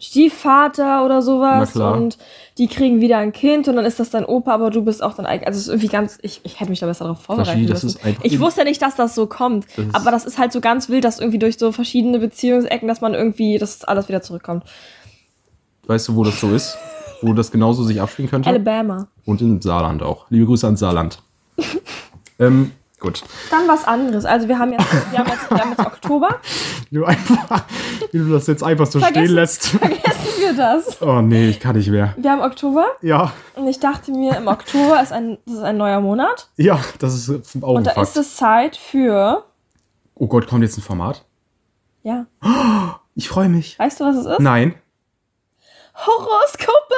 Stiefvater oder sowas und die kriegen wieder ein Kind und dann ist das dein Opa, aber du bist auch dein eigen. Also es ist irgendwie ganz, ich, ich hätte mich da besser darauf vorbereiten das müssen. ich wusste nicht, dass das so kommt, Das aber das ist halt so ganz wild, dass irgendwie durch so verschiedene Beziehungsecken, dass man irgendwie, dass alles wieder zurückkommt. Weißt du, wo das so ist? Wo das genauso sich abspielen könnte? Alabama. Und in Saarland auch. Liebe Grüße ans Saarland. ähm, Gut. Dann was anderes. Also wir haben jetzt, wir haben jetzt, wir haben jetzt Oktober. Wie du, einfach, wie du das jetzt einfach so Vergessen. stehen lässt. Vergessen wir das. Oh nee, ich kann nicht mehr. Wir haben Oktober Ja, und ich dachte mir, im Oktober ist ein, das ist ein neuer Monat. ja, das ist auch Und da ist es Zeit für. Oh Gott, kommt jetzt ein Format? Ja. Ich freue mich. Weißt du, was es ist? Nein. Horoskope!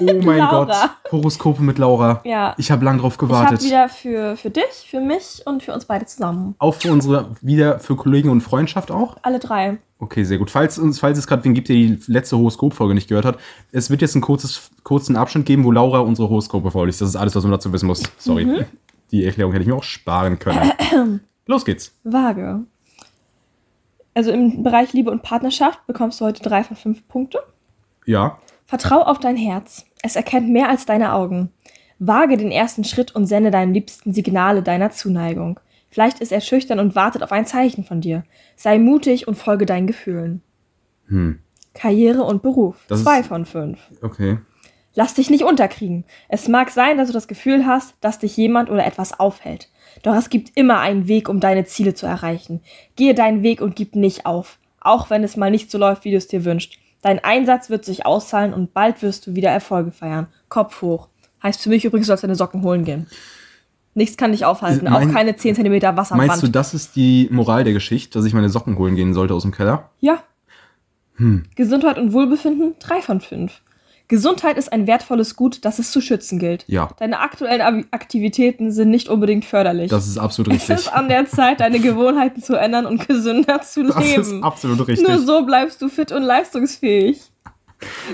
Oh mein. Gott. Horoskope mit Laura. Ja. Ich habe lang drauf Ich habe gewartet. wieder für, für dich, für mich und für uns beide zusammen. auch für unsere, wieder für Kollegen und Freundschaft auch? Alle drei. Okay, sehr gut. Falls, falls es gerade wen gibt, der die letzte Horoskopfolge nicht gehört hat, es wird jetzt einen kurzes, kurzen Abschnitt geben, wo Laura unsere Horoskope vorliest. Das ist alles, was man dazu wissen muss. Sorry. Mhm. Die Erklärung hätte ich mir auch sparen können. Los geht's. Waage. Also im Bereich Liebe und Partnerschaft bekommst du heute drei von fünf Punkte. Ja. Vertrau auf dein Herz. Es erkennt mehr als deine Augen. Wage den ersten Schritt und sende deinem Liebsten Signale deiner Zuneigung. Vielleicht ist er schüchtern und wartet auf ein Zeichen von dir. Sei mutig und folge deinen Gefühlen. Hm. Karriere und Beruf. Das Zwei von fünf. Okay. Lass dich nicht unterkriegen. Es mag sein, dass du das Gefühl hast, dass dich jemand oder etwas aufhält. Doch es gibt immer einen Weg, um deine Ziele zu erreichen. Gehe deinen Weg und gib nicht auf. Auch wenn es mal nicht so läuft, wie du es dir wünschst. Dein Einsatz wird sich auszahlen und bald wirst du wieder Erfolge feiern. Kopf hoch. Heißt für mich übrigens, du sollst deine Socken holen gehen. Nichts kann dich aufhalten. Mein- auch keine 10 cm Wasser am Meinst du, das ist die Moral der Geschichte, dass ich meine Socken holen gehen sollte aus dem Keller? Ja. Hm. Gesundheit und Wohlbefinden? Drei von fünf. Gesundheit ist ein wertvolles Gut, das es zu schützen gilt. Ja. Deine aktuellen Aktivitäten sind nicht unbedingt förderlich. Das ist absolut es richtig. ist an der Zeit, deine Gewohnheiten zu ändern und gesünder zu Das ist leben. absolut richtig. Nur so bleibst du fit und leistungsfähig.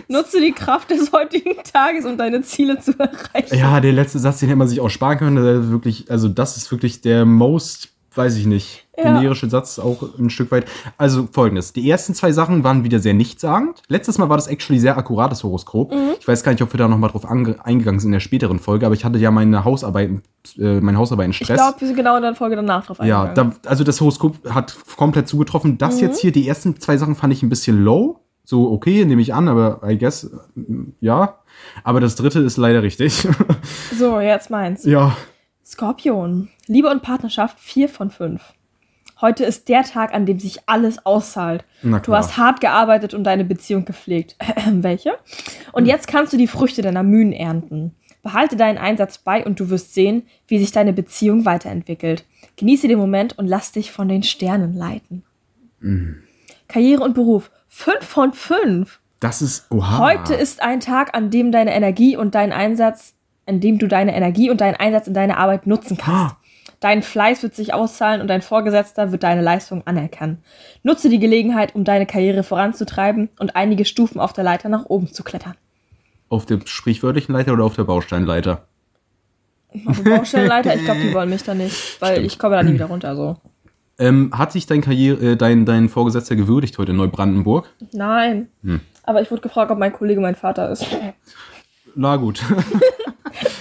Nutze die Kraft des heutigen Tages, um deine Ziele zu erreichen. Ja, der letzte Satz, den hätte man sich auch sparen können. Der ist wirklich, also das ist wirklich der most, weiß ich nicht, Ja. generische Satz auch ein Stück weit. Also folgendes. Die ersten zwei Sachen waren wieder sehr nichtssagend. Letztes Mal war das actually sehr akkurates Horoskop. Mhm. Ich weiß gar nicht, ob wir da nochmal drauf ange- eingegangen sind in der späteren Folge, aber ich hatte ja meine Hausarbeiten, äh, meine Hausarbeiten Ich Stress. glaube, wir sind genau in der Folge danach drauf Ja, eingegangen. da, also das Horoskop hat komplett zugetroffen. Das Mhm. jetzt hier, die ersten zwei Sachen fand ich ein bisschen low. So, okay, nehme ich an, aber I guess, äh, ja. Aber das dritte ist leider richtig. so, jetzt meins. ja. Skorpion. Liebe und Partnerschaft 4 von 5. Heute ist der Tag, an dem sich alles auszahlt. Du hast hart gearbeitet und deine Beziehung gepflegt. Welche? Und jetzt kannst du die Früchte deiner Mühen ernten. Behalte deinen Einsatz bei und du wirst sehen, wie sich deine Beziehung weiterentwickelt. Genieße den Moment und lass dich von den Sternen leiten. Karriere und Beruf 5 von 5. Das ist, oha. Heute ist ein Tag, an dem deine Energie und dein Einsatz, an dem du deine Energie und deinen Einsatz in deiner Arbeit nutzen kannst. Dein Fleiß wird sich auszahlen und dein Vorgesetzter wird deine Leistung anerkennen. Nutze die Gelegenheit, um deine Karriere voranzutreiben und einige Stufen auf der Leiter nach oben zu klettern. Auf der sprichwörtlichen Leiter oder auf der Bausteinleiter? Auf der Baustellenleiter, ich glaube, die wollen mich da nicht, weil Stimmt. ich komme da nie wieder runter. So. Ähm, hat sich dein Karriere, äh, dein, dein Vorgesetzter gewürdigt heute in Neubrandenburg? Nein. Hm. Aber ich wurde gefragt, ob mein Kollege mein Vater ist. Na gut.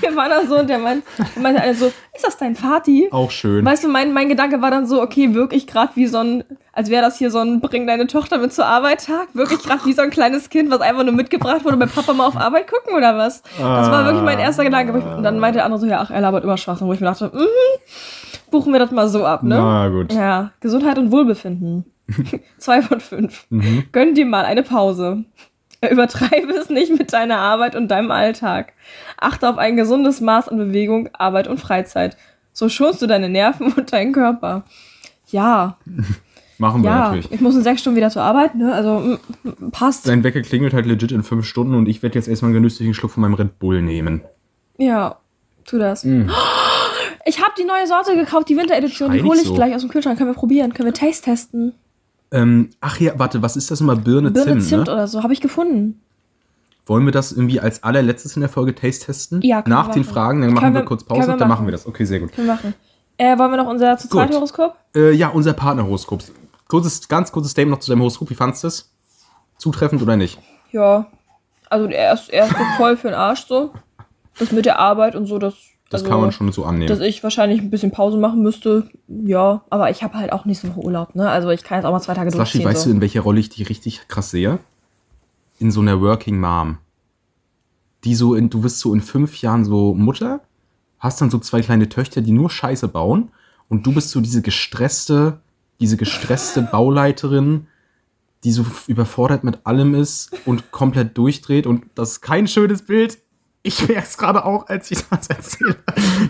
Wir waren da so und der meint, der meinte einer so, ist das dein Vati? Auch schön. Weißt du, mein, mein Gedanke war dann so, okay, wirklich gerade wie so ein, als wäre das hier so ein Bring deine Tochter mit zur Arbeit Tag, wirklich gerade wie so ein kleines Kind, was einfach nur mitgebracht wurde, bei Papa mal auf Arbeit gucken oder was? Das war wirklich mein erster Gedanke. Und dann meinte der andere so, ja, ach, er labert immer Schwachsinn, wo ich mir dachte, mhm, buchen wir das mal so ab, ne? Na gut. Ja, Gesundheit und Wohlbefinden. Zwei von fünf. Mhm. Gönn dir mal eine Pause. Übertreibe es nicht mit deiner Arbeit und deinem Alltag. Achte auf ein gesundes Maß an Bewegung, Arbeit und Freizeit. So schonst du deine Nerven und deinen Körper. Ja, Machen wir ja. natürlich. Ich muss in sechs Stunden wieder zur Arbeit, ne? Also passt. Sein Wecker klingelt halt legit in fünf Stunden und ich werde jetzt erstmal einen genüsslichen Schluck von meinem Red Bull nehmen. Ja, tu das. Mm. Ich habe die neue Sorte gekauft, die Winteredition. Die hole ich so. gleich aus dem Kühlschrank. Können wir probieren? Können wir Taste testen? Ähm, ach ja, warte, was ist das nochmal? Birne, Birne Zimt, Zimt ne? oder so. Habe ich gefunden. Wollen wir das irgendwie als allerletztes in der Folge Taste testen? Ja, Nach den machen. Fragen, dann machen wir wir- kurz Pause, wir dann machen wir das. Okay, sehr gut. Können wir machen. Äh, wollen wir noch unser zu zweit. Horoskop? Äh, ja, unser Partnerhoroskop. Kurzes, ganz kurzes Statement noch zu deinem Horoskop. Wie fandest du es? Zutreffend oder nicht? Ja. Also er ist, er ist so voll für den Arsch so. Das mit der Arbeit und so, das. Das also, kann man schon so annehmen. Dass ich wahrscheinlich ein bisschen Pause machen müsste, ja. Aber ich habe halt auch nicht so einen Urlaub, ne? Also ich kann jetzt auch mal zwei Tage Slashy, durchziehen. weißt du, so. in welcher Rolle ich dich richtig krass sehe? In so einer Working Mom. Die so in, du wirst so in fünf Jahren so Mutter hast dann so zwei kleine Töchter, die nur Scheiße bauen und du bist so diese gestresste, diese gestresste Bauleiterin, die so überfordert mit allem ist und komplett durchdreht und das ist kein schönes Bild. Ich merke es gerade auch, als ich das erzähle.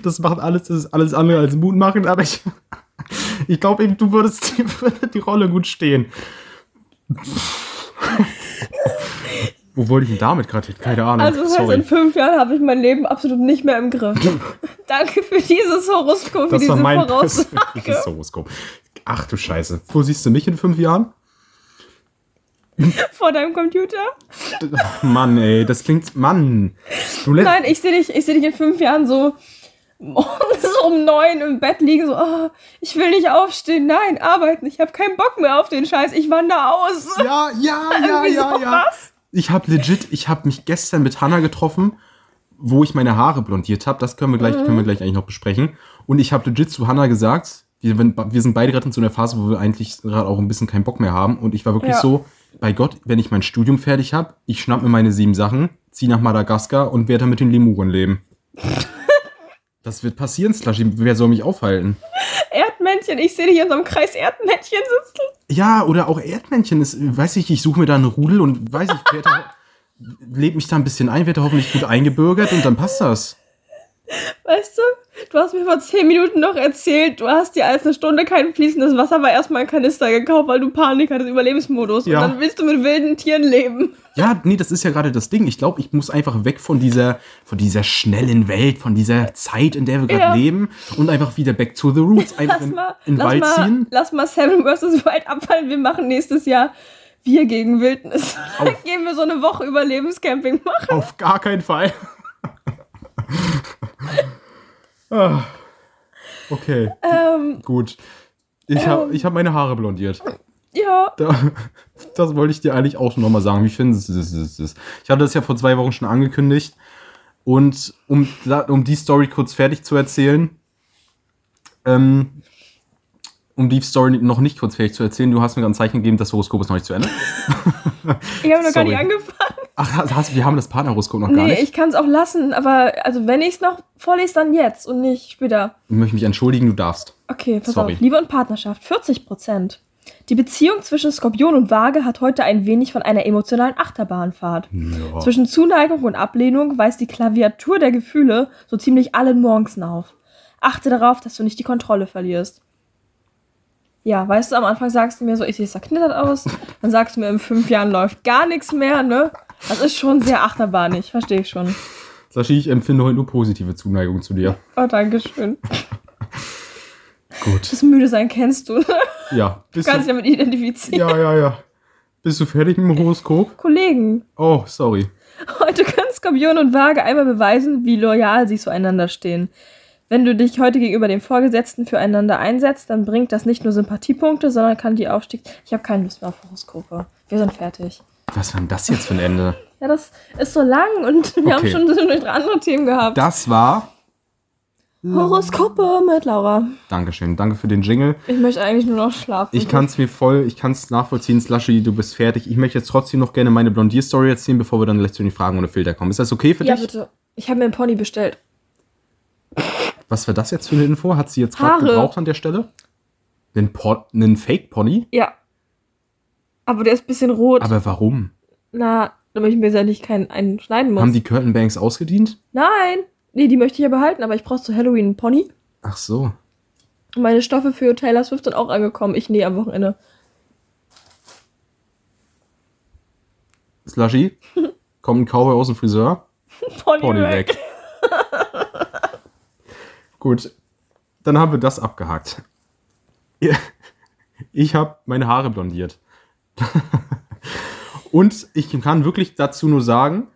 Das macht alles, das ist alles andere als Mut machen, aber ich, ich glaube eben, du würdest die, würde die Rolle gut stehen. Wo wollte ich denn damit gerade hin? Keine Ahnung. Also das heißt, in fünf Jahren habe ich mein Leben absolut nicht mehr im Griff. Danke für dieses Horoskop, für Das diese war mein Voraussage. Horoskop. Ach du Scheiße. Wo siehst du mich in fünf Jahren? vor deinem Computer. Mann, ey, das klingt. Mann. Nein, ich sehe dich, ich seh dich in fünf Jahren so morgens um neun im Bett liegen, so, oh, ich will nicht aufstehen, nein, arbeiten, ich habe keinen Bock mehr auf den Scheiß, ich wandere aus. Ja, ja, ja, ja, ja. sowas. Ich habe legit, ich habe mich gestern mit Hannah getroffen, wo ich meine Haare blondiert habe. Das können wir gleich, können wir gleich eigentlich noch besprechen. Und ich habe legit zu Hannah gesagt, wir, wir sind beide gerade in so einer Phase, wo wir eigentlich gerade auch ein bisschen keinen Bock mehr haben. Und ich war wirklich Ja. so, bei Gott, wenn ich mein Studium fertig habe, ich schnapp mir meine sieben Sachen, zieh nach Madagaskar und werde mit den Lemuren leben. Das wird passieren, Slushy. Wer soll mich aufhalten? Erdmännchen, ich sehe dich in so einem Kreis Erdmännchen sitzen. Ja, oder auch Erdmännchen. Ist, weiß ich, ich suche mir da einen Rudel und weiß ich, werde lebe mich da ein bisschen ein, werde hoffentlich gut eingebürgert und dann passt das. Weißt du, du hast mir vor zehn Minuten noch erzählt, du hast dir als eine Stunde kein fließendes Wasser, aber erstmal einen Kanister gekauft, weil du Panik hattest, Überlebensmodus. Ja. Und dann willst du mit wilden Tieren leben. Ja, nee, das ist ja gerade das Ding. Ich glaube, ich muss einfach weg von dieser, von dieser schnellen Welt, von dieser Zeit, in der wir gerade Ja. leben und einfach wieder back to the roots. Einfach Lass in, mal, in den lass, Wald mal ziehen. lass mal Seven vs. Wild abfallen. Wir machen nächstes Jahr wir gegen Wildnis. Dann Auf. gehen wir so eine Woche Überlebenscamping machen. Auf gar keinen Fall. Ah. Okay, Ähm, gut. Ich habe ich hab meine Haare blondiert. ja, Da, das wollte ich dir eigentlich auch schon nochmal sagen. Wie findest du das? Ich hatte das ja vor zwei Wochen schon angekündigt. Und um, um die Story kurz fertig zu erzählen, ähm, um die Story noch nicht kurz fertig zu erzählen, du hast mir gerade ein Zeichen gegeben, das Horoskop ist noch nicht zu Ende. ich habe noch gar nicht angefangen. Ach, hast, wir haben das Partnerhoroskop noch gar Nee, nicht. ich kann es auch lassen, aber also wenn ich es noch vorlese, dann jetzt und nicht später. Ich möchte mich entschuldigen, du darfst. Okay, pass Sorry. auf. Liebe und Partnerschaft, 40 Prozent. Die Beziehung zwischen Skorpion und Waage hat heute ein wenig von einer emotionalen Achterbahnfahrt. Ja. Zwischen Zuneigung und Ablehnung weist die Klaviatur der Gefühle so ziemlich alle Nuancen auf. Achte darauf, dass du nicht die Kontrolle verlierst. Ja, weißt du, am Anfang sagst du mir so, ich sehe zerknittert aus. Dann sagst du mir, in fünf Jahren läuft gar nichts mehr, ne? Das ist schon sehr achterbahnig, verstehe ich schon. Sashi, ich empfinde heute nur positive Zuneigung zu dir. Oh, danke schön. Gut. Das müde sein kennst du. Ja. Du Bist kannst dich du, damit identifizieren. ja, ja, ja. Bist du fertig mit dem Horoskop? Kollegen, Oh, sorry. heute können Skorpion und Waage einmal beweisen, wie loyal sie zueinander stehen. Wenn du dich heute gegenüber dem Vorgesetzten füreinander einsetzt, dann bringt das nicht nur Sympathiepunkte, sondern kann die Aufstieg. Ich habe keine Lust mehr auf Horoskope. Wir sind fertig. Was war denn das jetzt für ein Ende? Ja, das ist so lang und wir haben Okay. schon zwischendurch andere Themen gehabt. Das war. Horoskope mit Laura. Dankeschön. Danke für den Jingle. Ich möchte eigentlich nur noch schlafen. Ich kann es mir voll, ich kann es nachvollziehen, Slushy, du bist fertig. Ich möchte jetzt trotzdem noch gerne meine Blondier-Story erzählen, bevor wir dann gleich zu den Fragen ohne Filter kommen. Ist das okay für Ja, dich? bitte. Ich habe mir einen Pony bestellt. Was war das jetzt für eine Info? Hat sie jetzt gerade gebraucht an der Stelle? Einen, einen Fake-Pony? Ja. Aber der ist ein bisschen rot. Aber warum? Na, damit ich mir ja nicht keinen einen schneiden muss. Haben die Curtain Banks ausgedient? Nein. Nee, die möchte ich ja behalten, aber ich brauche zu Halloween einen Pony. Ach so. Und meine Stoffe für Taylor Swift sind auch angekommen. Ich nähe am Wochenende. Slushy, kommt ein Cowboy aus dem Friseur. Pony, Pony weg. weg. Gut, dann haben wir das abgehakt. Ich habe meine Haare blondiert. Und ich kann wirklich dazu nur sagen,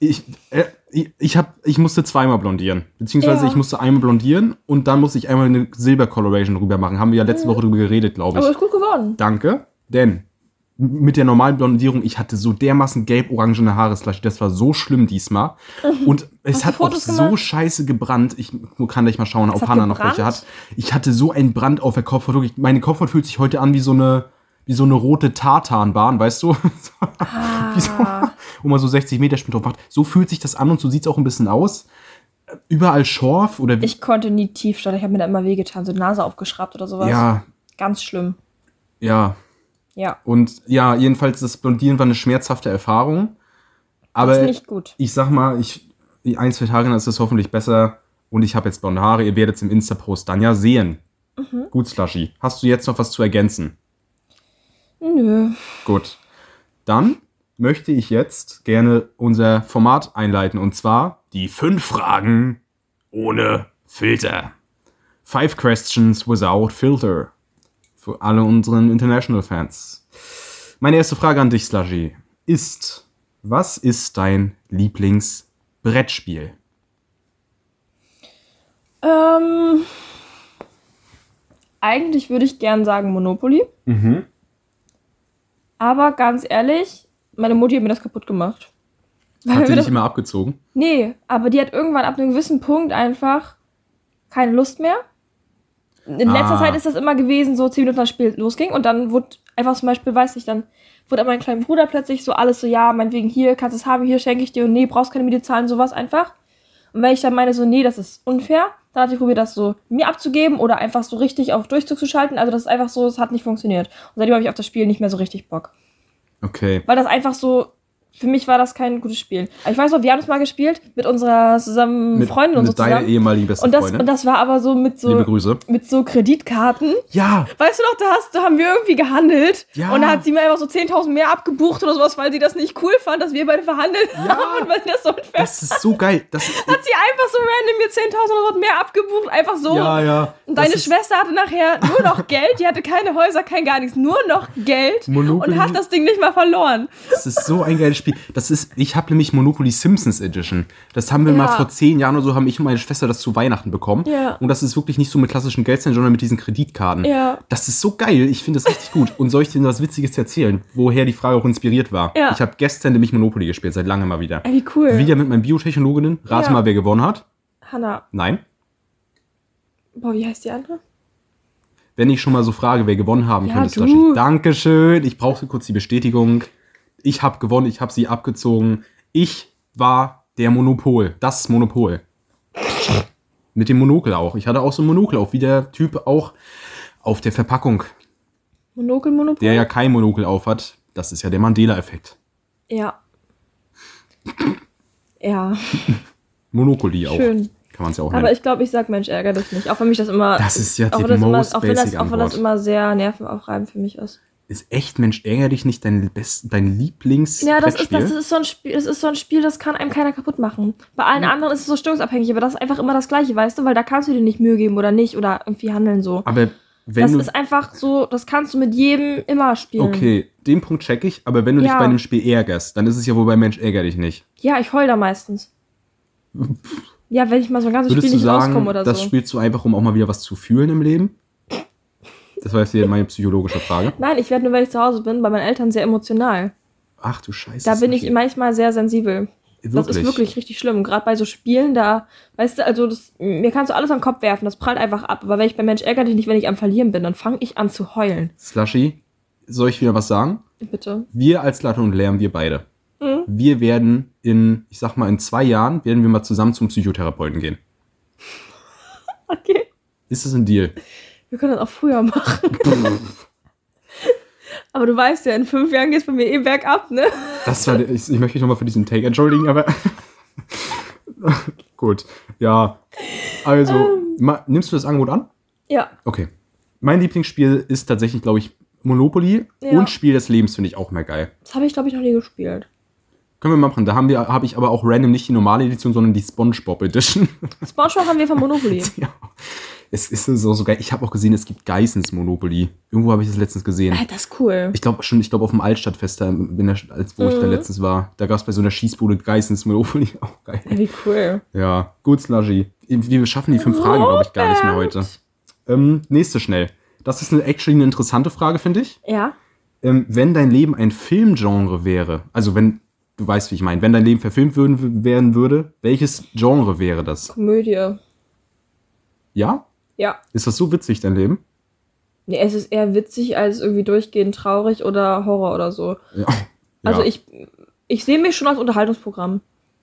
ich, äh, ich, ich, hab, ich musste zweimal blondieren. Beziehungsweise Ja. ich musste einmal blondieren und dann musste ich einmal eine Silber-Coloration rüber machen. Haben wir ja letzte Woche drüber geredet, glaube ich. Aber ist gut geworden. Danke, denn mit der normalen Blondierung, ich hatte so dermaßen gelb-orangene Haare, das war so schlimm diesmal. Und es hat auch so gemacht? scheiße gebrannt. Ich kann gleich mal schauen, ob hat Hannah noch welche hat. Ich hatte so einen Brand auf der Kopfhaut. Meine Kopfhaut fühlt sich heute an wie so eine, wie so eine rote Tartanbahn, weißt du? wie so, Ah. wo man so 60 Meter Sprint drauf macht. So fühlt sich das an und so sieht es auch ein bisschen aus. Überall Schorf oder wie? Ich konnte nie tief starten. Ich habe mir da immer wehgetan, so die Nase aufgeschraubt oder sowas. Ja, Ganz schlimm. ja. Ja. Und ja, jedenfalls das Blondieren war eine schmerzhafte Erfahrung. Aber ist nicht gut. ich sag mal, ich, in ein, zwei Tagen ist es hoffentlich besser. Und ich habe jetzt blonde Haare. Ihr werdet es im Insta-Post dann ja sehen. Mhm. Gut, Slushy. Hast du jetzt noch was zu ergänzen? Nö. Gut. Dann möchte ich jetzt gerne unser Format einleiten. Und zwar die fünf Fragen ohne Filter. Five questions without filter. Für alle unseren International Fans. Meine erste Frage an dich, Slushy, ist, was ist dein Lieblingsbrettspiel? Ähm, eigentlich würde ich gern sagen Monopoly. Mhm. Aber ganz ehrlich, meine Mutti hat mir das kaputt gemacht. Weil Hat sie dich immer abgezogen? nee, aber die hat irgendwann ab einem gewissen Punkt einfach keine Lust mehr. In letzter Ah. Zeit ist das immer gewesen, so zehn Minuten das Spiel losging und dann wurde einfach zum Beispiel, weiß ich, dann wurde mein kleiner Bruder plötzlich so alles so, ja, meinetwegen hier, kannst es haben, hier schenke ich dir und nee, brauchst keine zahlen, sowas einfach. Und wenn ich dann meine so, nee, das ist unfair, dann hat sie probiert, das so mir abzugeben oder einfach so richtig auf Durchzug zu schalten. Also das ist einfach so, es hat nicht funktioniert. Und seitdem habe ich auf das Spiel nicht mehr so richtig Bock. Okay. Weil das einfach so, für mich war das kein gutes Spiel. Ich weiß noch, wir haben es mal gespielt mit unserer zusammen Freundin und so mit deiner zusammen. ehemaligen besten Und das, Freundin. und das war aber so mit Liebe so, Grüße. mit so Kreditkarten. Ja, Weißt du noch, da, hast, da haben wir irgendwie gehandelt. Ja. Und da hat sie mir einfach so 10.000 mehr abgebucht oder sowas, weil sie das nicht cool fand, dass wir beide verhandelt Ja. haben. Und weil sie das so unfair das ist so geil. Das, hat sie einfach so random mir 10.000 Euro mehr abgebucht. Einfach so. ja, ja. Und deine ist- Schwester hatte nachher nur noch Geld. Die hatte keine Häuser, kein gar nichts. Nur noch Geld. Monopoly- Und hat das Ding nicht mal verloren. Das ist so ein geiles Spiel. Das ist, ich habe nämlich Monopoly Simpsons Edition. Das haben wir Ja. mal vor zehn Jahren oder so, haben ich und meine Schwester das zu Weihnachten bekommen. Ja. Und das ist wirklich nicht so mit klassischen Geldscheinen, sondern mit diesen Kreditkarten. Ja. Das ist so geil. Ich finde das richtig gut. Und soll ich dir was Witziges erzählen, woher die Frage auch inspiriert war? Ja. Ich habe gestern nämlich Monopoly gespielt, seit langem mal wieder. Wie cool. Wieder mit meinen Biotechnologinnen. Rate Ja. mal, wer gewonnen hat. Hanna. Nein. Boah, wie heißt die andere? Wenn ich schon mal so frage, wer gewonnen haben Ja, könnte. Dankeschön. Ich brauchte kurz die Bestätigung. Ich habe gewonnen, ich habe sie abgezogen. Ich war der Monopol, das Monopol. Mit dem Monokel auch. Ich hatte auch so ein Monokel auf, wie der Typ auch auf der Verpackung, Monokel, Monopol? der ja kein Monokel auf hat. Das ist ja der Mandela-Effekt. Ja. Ja, Monopoly auch. schön. Kann man es ja auch Aber nennen. ich glaube, ich sag Mensch, ärger dich nicht. Auch wenn mich das immer. Das ist ja auch die das immer, most auch wenn das, auch wenn das immer sehr nervenaufreibend für mich ist. Ist echt, Mensch, ärger dich nicht dein, Best, dein Lieblings Ja, das ist, das ist so ein Spiel, das ist so ein Spiel, das kann einem keiner kaputt machen. Bei allen anderen ist es so stimmungsabhängig, aber das ist einfach immer das Gleiche, weißt du, weil da kannst du dir nicht Mühe geben oder nicht oder irgendwie handeln so. Aber wenn das du... ist einfach so, das kannst du mit jedem immer spielen. Okay, den Punkt check ich, aber wenn du dich Ja. bei einem Spiel ärgerst, dann ist es ja wohl bei Mensch ärger dich nicht. Ja, ich heul da meistens. Ja, wenn ich mal so ein ganzes Würdest Spiel nicht sagen, rauskomme oder das so. spielst du einfach, um auch mal wieder was zu fühlen im Leben? Das war jetzt hier meine psychologische Frage. Nein, ich werde nur, wenn ich zu Hause bin, bei meinen Eltern sehr emotional. Ach du Scheiße. Da bin ich hier- manchmal sehr sensibel. Das ist wirklich richtig schlimm. Gerade bei so Spielen, da, weißt du, also das, mir kannst du alles an den Kopf werfen, das prallt einfach ab. Aber wenn ich bei Mensch ärgere dich nicht, wenn ich am Verlieren bin, dann fange ich an zu heulen. Slushy, soll ich wieder was sagen? Bitte. Wir als Latte und Lärm, wir beide. Mhm. Wir werden in, ich sag mal, in zwei Jahren, werden wir mal zusammen zum Psychotherapeuten gehen. Okay. Ist das ein Deal? Wir können das auch früher machen. Aber du weißt ja, in fünf Jahren geht es bei mir eh bergab, ne? Das war, ich, ich möchte mich nochmal für diesen Take entschuldigen, aber. Gut, ja. Also, Ähm. nimmst du das Angebot an? Ja. Okay. Mein Lieblingsspiel ist tatsächlich, glaube ich, Monopoly Ja. und Spiel des Lebens finde ich auch mehr geil. Das habe ich, glaube ich, noch nie gespielt. Können wir machen. Da haben wir, habe ich aber auch random nicht die normale Edition, sondern die SpongeBob Edition. Spongebob haben wir von Monopoly. ja. Es ist so, so geil. Ich habe auch gesehen, es gibt Geissens Monopoly. Irgendwo habe ich das letztens gesehen. Alter, das ist cool. Ich glaube schon, ich glaube auf dem Altstadtfest, da, der, als wo ich da Mhm. letztens war, da gab es bei so einer Schießbude Geissens Monopoly. Auch geil. Wie cool. Ja, gut, Sludgy. Wir schaffen die fünf Fragen, glaube ich, gar nicht mehr heute. Ähm, nächste schnell. Das ist eine, actually eine interessante Frage, finde ich. Ja. Ähm, wenn dein Leben ein Filmgenre wäre, also wenn, du weißt, wie ich meine, wenn dein Leben verfilmt würden, werden würde, welches Genre wäre das? Komödie. Ja? Ja. Ist das so witzig, dein Leben? Nee, es ist eher witzig als irgendwie durchgehend traurig oder Horror oder so. Ja. Also ja. ich, ich sehe mich schon als Unterhaltungsprogramm.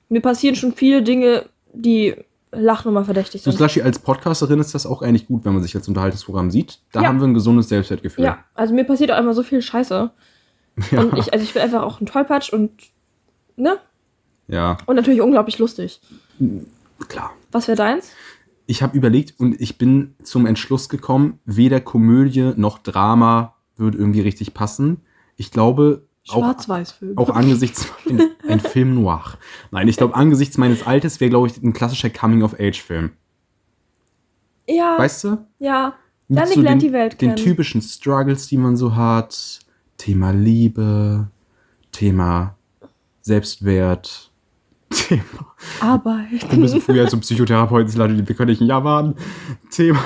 Mir passieren schon viele Dinge, die Lachnummer verdächtig So sind. Slushy als Podcasterin ist das auch eigentlich gut, wenn man sich als Unterhaltungsprogramm sieht. Da Ja. haben wir ein gesundes Selbstwertgefühl. Ja, also mir passiert auch immer so viel Scheiße. Ja. Und ich, also ich bin einfach auch ein Tollpatsch und, ne? ja, Und natürlich unglaublich lustig. klar. Was wäre deins? Ich habe überlegt und ich bin zum Entschluss gekommen, weder Komödie noch Drama würde irgendwie richtig passen. Ich glaube, auch, auch angesichts ein, ein Film noir. Nein, ich glaube, angesichts meines Alters wäre, glaube ich, ein klassischer Coming-of-Age-Film. Ja, Weißt du? ja. Janik so lernt den, die Welt den kennen. typischen Struggles, die man so hat. Thema Liebe, Thema Selbstwert, Thema. Arbeit. Wir müssen früher zum Psychotherapeuten landen, wir können nicht ein Jahr warten. Thema.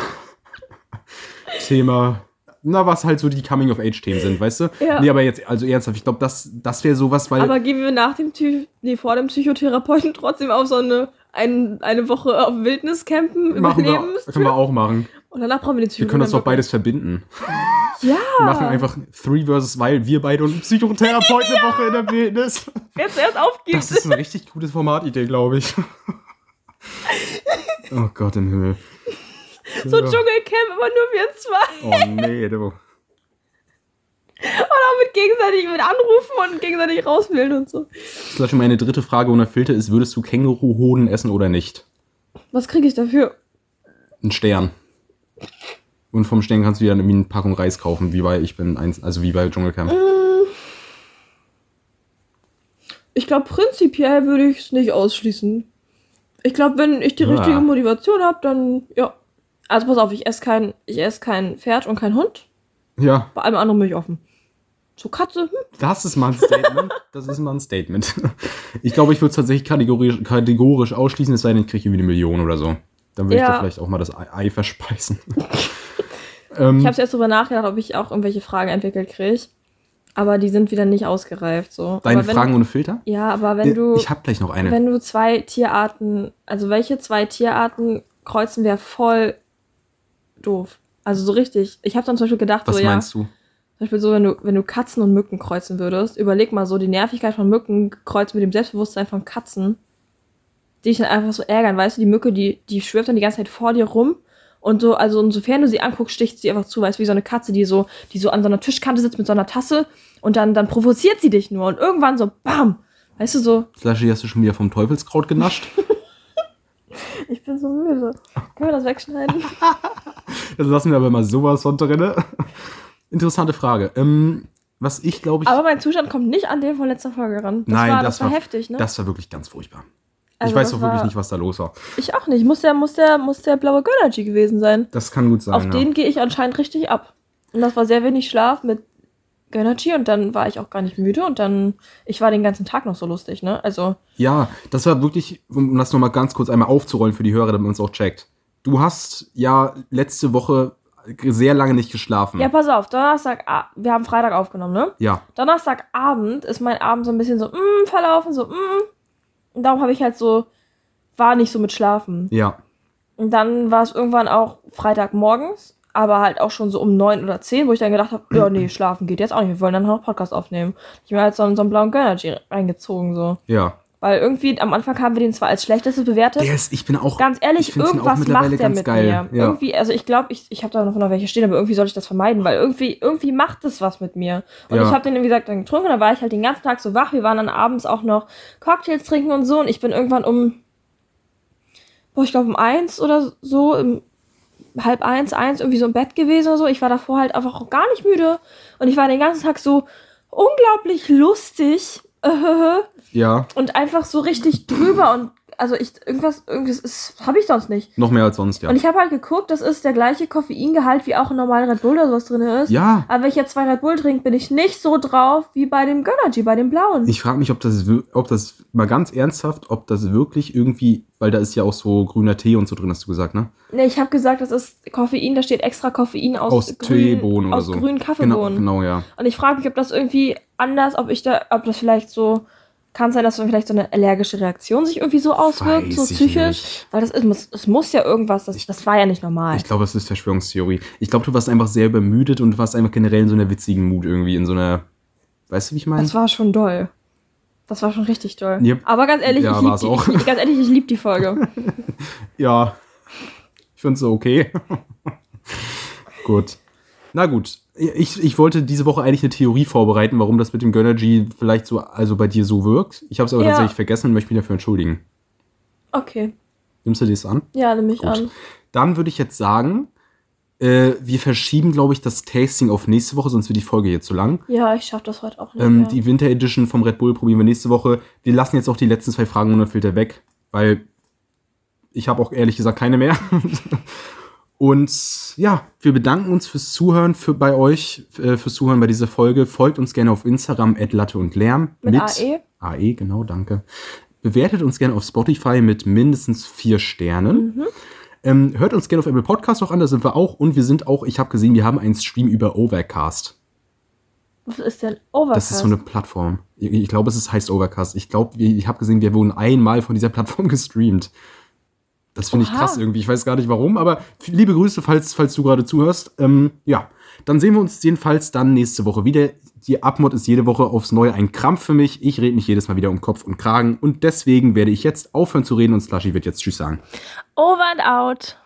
Thema. Na, was halt so die Coming-of-Age-Themen sind, weißt du? Ja. Nee, aber jetzt, also ernsthaft, ich glaube, das, das wäre sowas, weil. Aber gehen wir nach dem Ty nee, vor dem Psychotherapeuten trotzdem auf so eine, ein, eine Woche auf Wildniscampen machen wir, Überlebenstour? können wir auch machen. Und danach brauchen wir den Wir Psychotherapeuten. können das doch beides verbinden. Ja. Wir machen einfach Three versus Wild, wir beide und ein Psychotherapeut eine Woche in der Wildnis. Wer zuerst aufgibt. Das ist eine richtig gute Formatidee, glaube ich. Oh Gott im Himmel. so ein Dschungelcamp, aber nur wir zwei. Oh nee, du. Und auch mit gegenseitig mit anrufen und gegenseitig rauswählen und so. Slash, meine dritte Frage ohne Filter ist, würdest du Känguruhoden essen oder nicht? Was kriege ich dafür? Ein Stern. Und vom Stern kannst du dir dann irgendwie eine Packung Reis kaufen, wie bei Ich bin eins, also wie bei Dschungelcamp. Ich glaube, prinzipiell würde ich es nicht ausschließen. Ich glaube, wenn ich die Ja. richtige Motivation habe, dann ja. Also pass auf, ich esse kein, ich esse kein Pferd und kein Hund. Ja, Bei allem anderen bin ich offen. So Katze, hm? das ist mal ein Statement. Das ist mal ein Statement. Ich glaube, ich würde es tatsächlich kategorisch, kategorisch ausschließen, es sei denn, ich kriege irgendwie eine Million oder so. Dann würde ich Ja. da vielleicht auch mal das Ei, Ei verspeisen. ähm, Ich habe jetzt drüber nachgedacht, ob ich auch irgendwelche Fragen entwickelt kriege. Aber die sind wieder nicht ausgereift. So. deine aber wenn, Fragen ohne Filter? Ja, aber wenn Äh, du, ich habe gleich noch eine. wenn du zwei Tierarten, also welche zwei Tierarten kreuzen, wäre voll doof. Also so richtig. Ich habe dann zum Beispiel gedacht, Was so ja, zum meinst du? Beispiel so, wenn du, wenn du Katzen und Mücken kreuzen würdest, überleg mal so die Nervigkeit von Mücken kreuzt mit dem Selbstbewusstsein von Katzen, die dich dann einfach so ärgern, weißt du, die Mücke, die, die schwirft dann die ganze Zeit vor dir rum und so, also insofern du sie anguckst, sticht sie einfach zu, weißt du, wie so eine Katze, die so, die so an so einer Tischkante sitzt mit so einer Tasse und dann, dann provoziert sie dich nur und irgendwann so, bam, weißt du, so, Slashy, hast du schon wieder vom Teufelskraut genascht? ich bin so müde. Können wir das wegschneiden? Das lassen wir aber mal sowas von drin. Interessante Frage. Ähm, was ich glaube ich. Aber mein Zustand kommt nicht an den von letzter Folge ran. Das Nein, war, das das war war- heftig, ne? Das war wirklich ganz furchtbar. Also ich weiß doch wirklich nicht, was da los war. Ich auch nicht. Muss der, muss der, muss der blaue Gönnergy gewesen sein. Das kann gut sein. Auf ja. den gehe ich anscheinend richtig ab. Und das war sehr wenig Schlaf mit Gönnergy und dann war ich auch gar nicht müde und dann, ich war den ganzen Tag noch so lustig, ne? Also, Ja, das war wirklich, um das nochmal ganz kurz einmal aufzurollen für die Hörer, damit man es auch checkt. Du hast ja letzte Woche sehr lange nicht geschlafen. ja, pass auf, Donnerstag, ah, wir haben Freitag aufgenommen, ne? Ja, Donnerstagabend ist mein Abend so ein bisschen so, mm, verlaufen, so, mm. Und darum habe ich halt so, war nicht so mit Schlafen. ja. Und dann war es irgendwann auch Freitagmorgens, aber halt auch schon so um neun oder zehn, wo ich dann gedacht habe, ja, nee, schlafen geht jetzt auch nicht. Wir wollen dann noch Podcast aufnehmen. Ich mir halt so, so einen blauen Gönnergy reingezogen, so. Ja. Weil irgendwie am Anfang haben wir den zwar als schlechtestes bewertet. Der ist, ich bin auch. Ganz ehrlich, irgendwas macht der mit geil. mir. Ja. Irgendwie, also ich glaube, ich, ich habe da noch noch welche stehen, aber irgendwie soll ich das vermeiden, weil irgendwie, irgendwie macht es was mit mir. Und Ja. ich habe den, wie gesagt, dann getrunken dann war ich halt den ganzen Tag so wach. Wir waren dann abends auch noch Cocktails trinken und so und ich bin irgendwann um, boah, ich glaube um eins oder so, im halb eins, eins irgendwie so im Bett gewesen oder so. Ich war davor halt einfach auch gar nicht müde und ich war den ganzen Tag so unglaublich lustig Ja, und einfach so richtig drüber und also ich irgendwas irgendwas habe ich sonst nicht. noch mehr als sonst, ja. Und ich habe halt geguckt, das ist der gleiche Koffeingehalt wie auch ein normaler Red Bull oder sowas drin ist. Ja, Aber wenn ich jetzt zwei Red Bull trinke, bin ich nicht so drauf wie bei dem Gönnergy, bei dem blauen. ich frage mich, ob das, ob das mal ganz ernsthaft, ob das wirklich irgendwie, weil da ist ja auch so grüner Tee und so drin, hast du gesagt, ne? nee, ich habe gesagt, das ist Koffein, da steht extra Koffein aus, Aus Teebohnen oder aus so. grünen Genau, Kaffeebohnen. genau, ja. Und ich frage mich, ob das irgendwie anders, ob ich da, ob das vielleicht so, kann sein, dass dann vielleicht so eine allergische Reaktion sich irgendwie so auswirkt, Weiß so ich psychisch. Weil das ist, muss, es muss ja irgendwas, das, das war ja nicht normal. Ich glaube, das ist Verschwörungstheorie. Ich glaube, du warst einfach sehr übermüdet und du warst einfach generell in so einer witzigen Mut irgendwie, in so einer. Weißt du, wie ich meine? das war schon doll. Das war schon richtig toll. Yep. Aber ganz ehrlich, Ja, ich war's liebe auch. die, ich, ganz ehrlich, ich lieb die Folge. Ja, ich finde es so okay. gut. Na gut. Ich, ich wollte diese Woche eigentlich eine Theorie vorbereiten, warum das mit dem Gönnergy vielleicht so, also bei dir so wirkt. Ich habe es aber Ja. tatsächlich vergessen und möchte mich dafür entschuldigen. Okay. Nimmst du das an? Ja, nehme ich Gut. an. Dann würde ich jetzt sagen, äh, wir verschieben, glaube ich, das Tasting auf nächste Woche, sonst wird die Folge jetzt zu lang. Ja, ich schaffe das heute auch nicht. Ähm. Die Winter Edition vom Red Bull probieren wir nächste Woche. Wir lassen jetzt auch die letzten zwei Fragen ohne Filter weg, weil ich habe auch ehrlich gesagt keine mehr. Und ja, wir bedanken uns fürs Zuhören für, bei euch, äh, fürs Zuhören bei dieser Folge. Folgt uns gerne auf Instagram, Latte und Lärm. Mit AE? AE, genau, danke. Bewertet uns gerne auf Spotify mit mindestens vier Sternen. Mhm. Ähm, hört uns gerne auf Apple Podcast auch an, da sind wir auch. Und wir sind auch, ich habe gesehen, wir haben einen Stream über Overcast. Was ist denn Overcast? Das ist so eine Plattform. Ich, ich glaube, es ist, heißt Overcast. Ich glaube, ich habe gesehen, wir wurden einmal von dieser Plattform gestreamt. Das finde ich krass irgendwie. Ich weiß gar nicht warum, aber liebe Grüße, falls, falls du gerade zuhörst. Ähm, ja, dann sehen wir uns jedenfalls dann nächste Woche wieder. Die Abmod ist jede Woche aufs Neue ein Krampf für mich. Ich rede mich jedes Mal wieder um Kopf und Kragen und deswegen werde ich jetzt aufhören zu reden und Slushy wird jetzt Tschüss sagen. Over and out.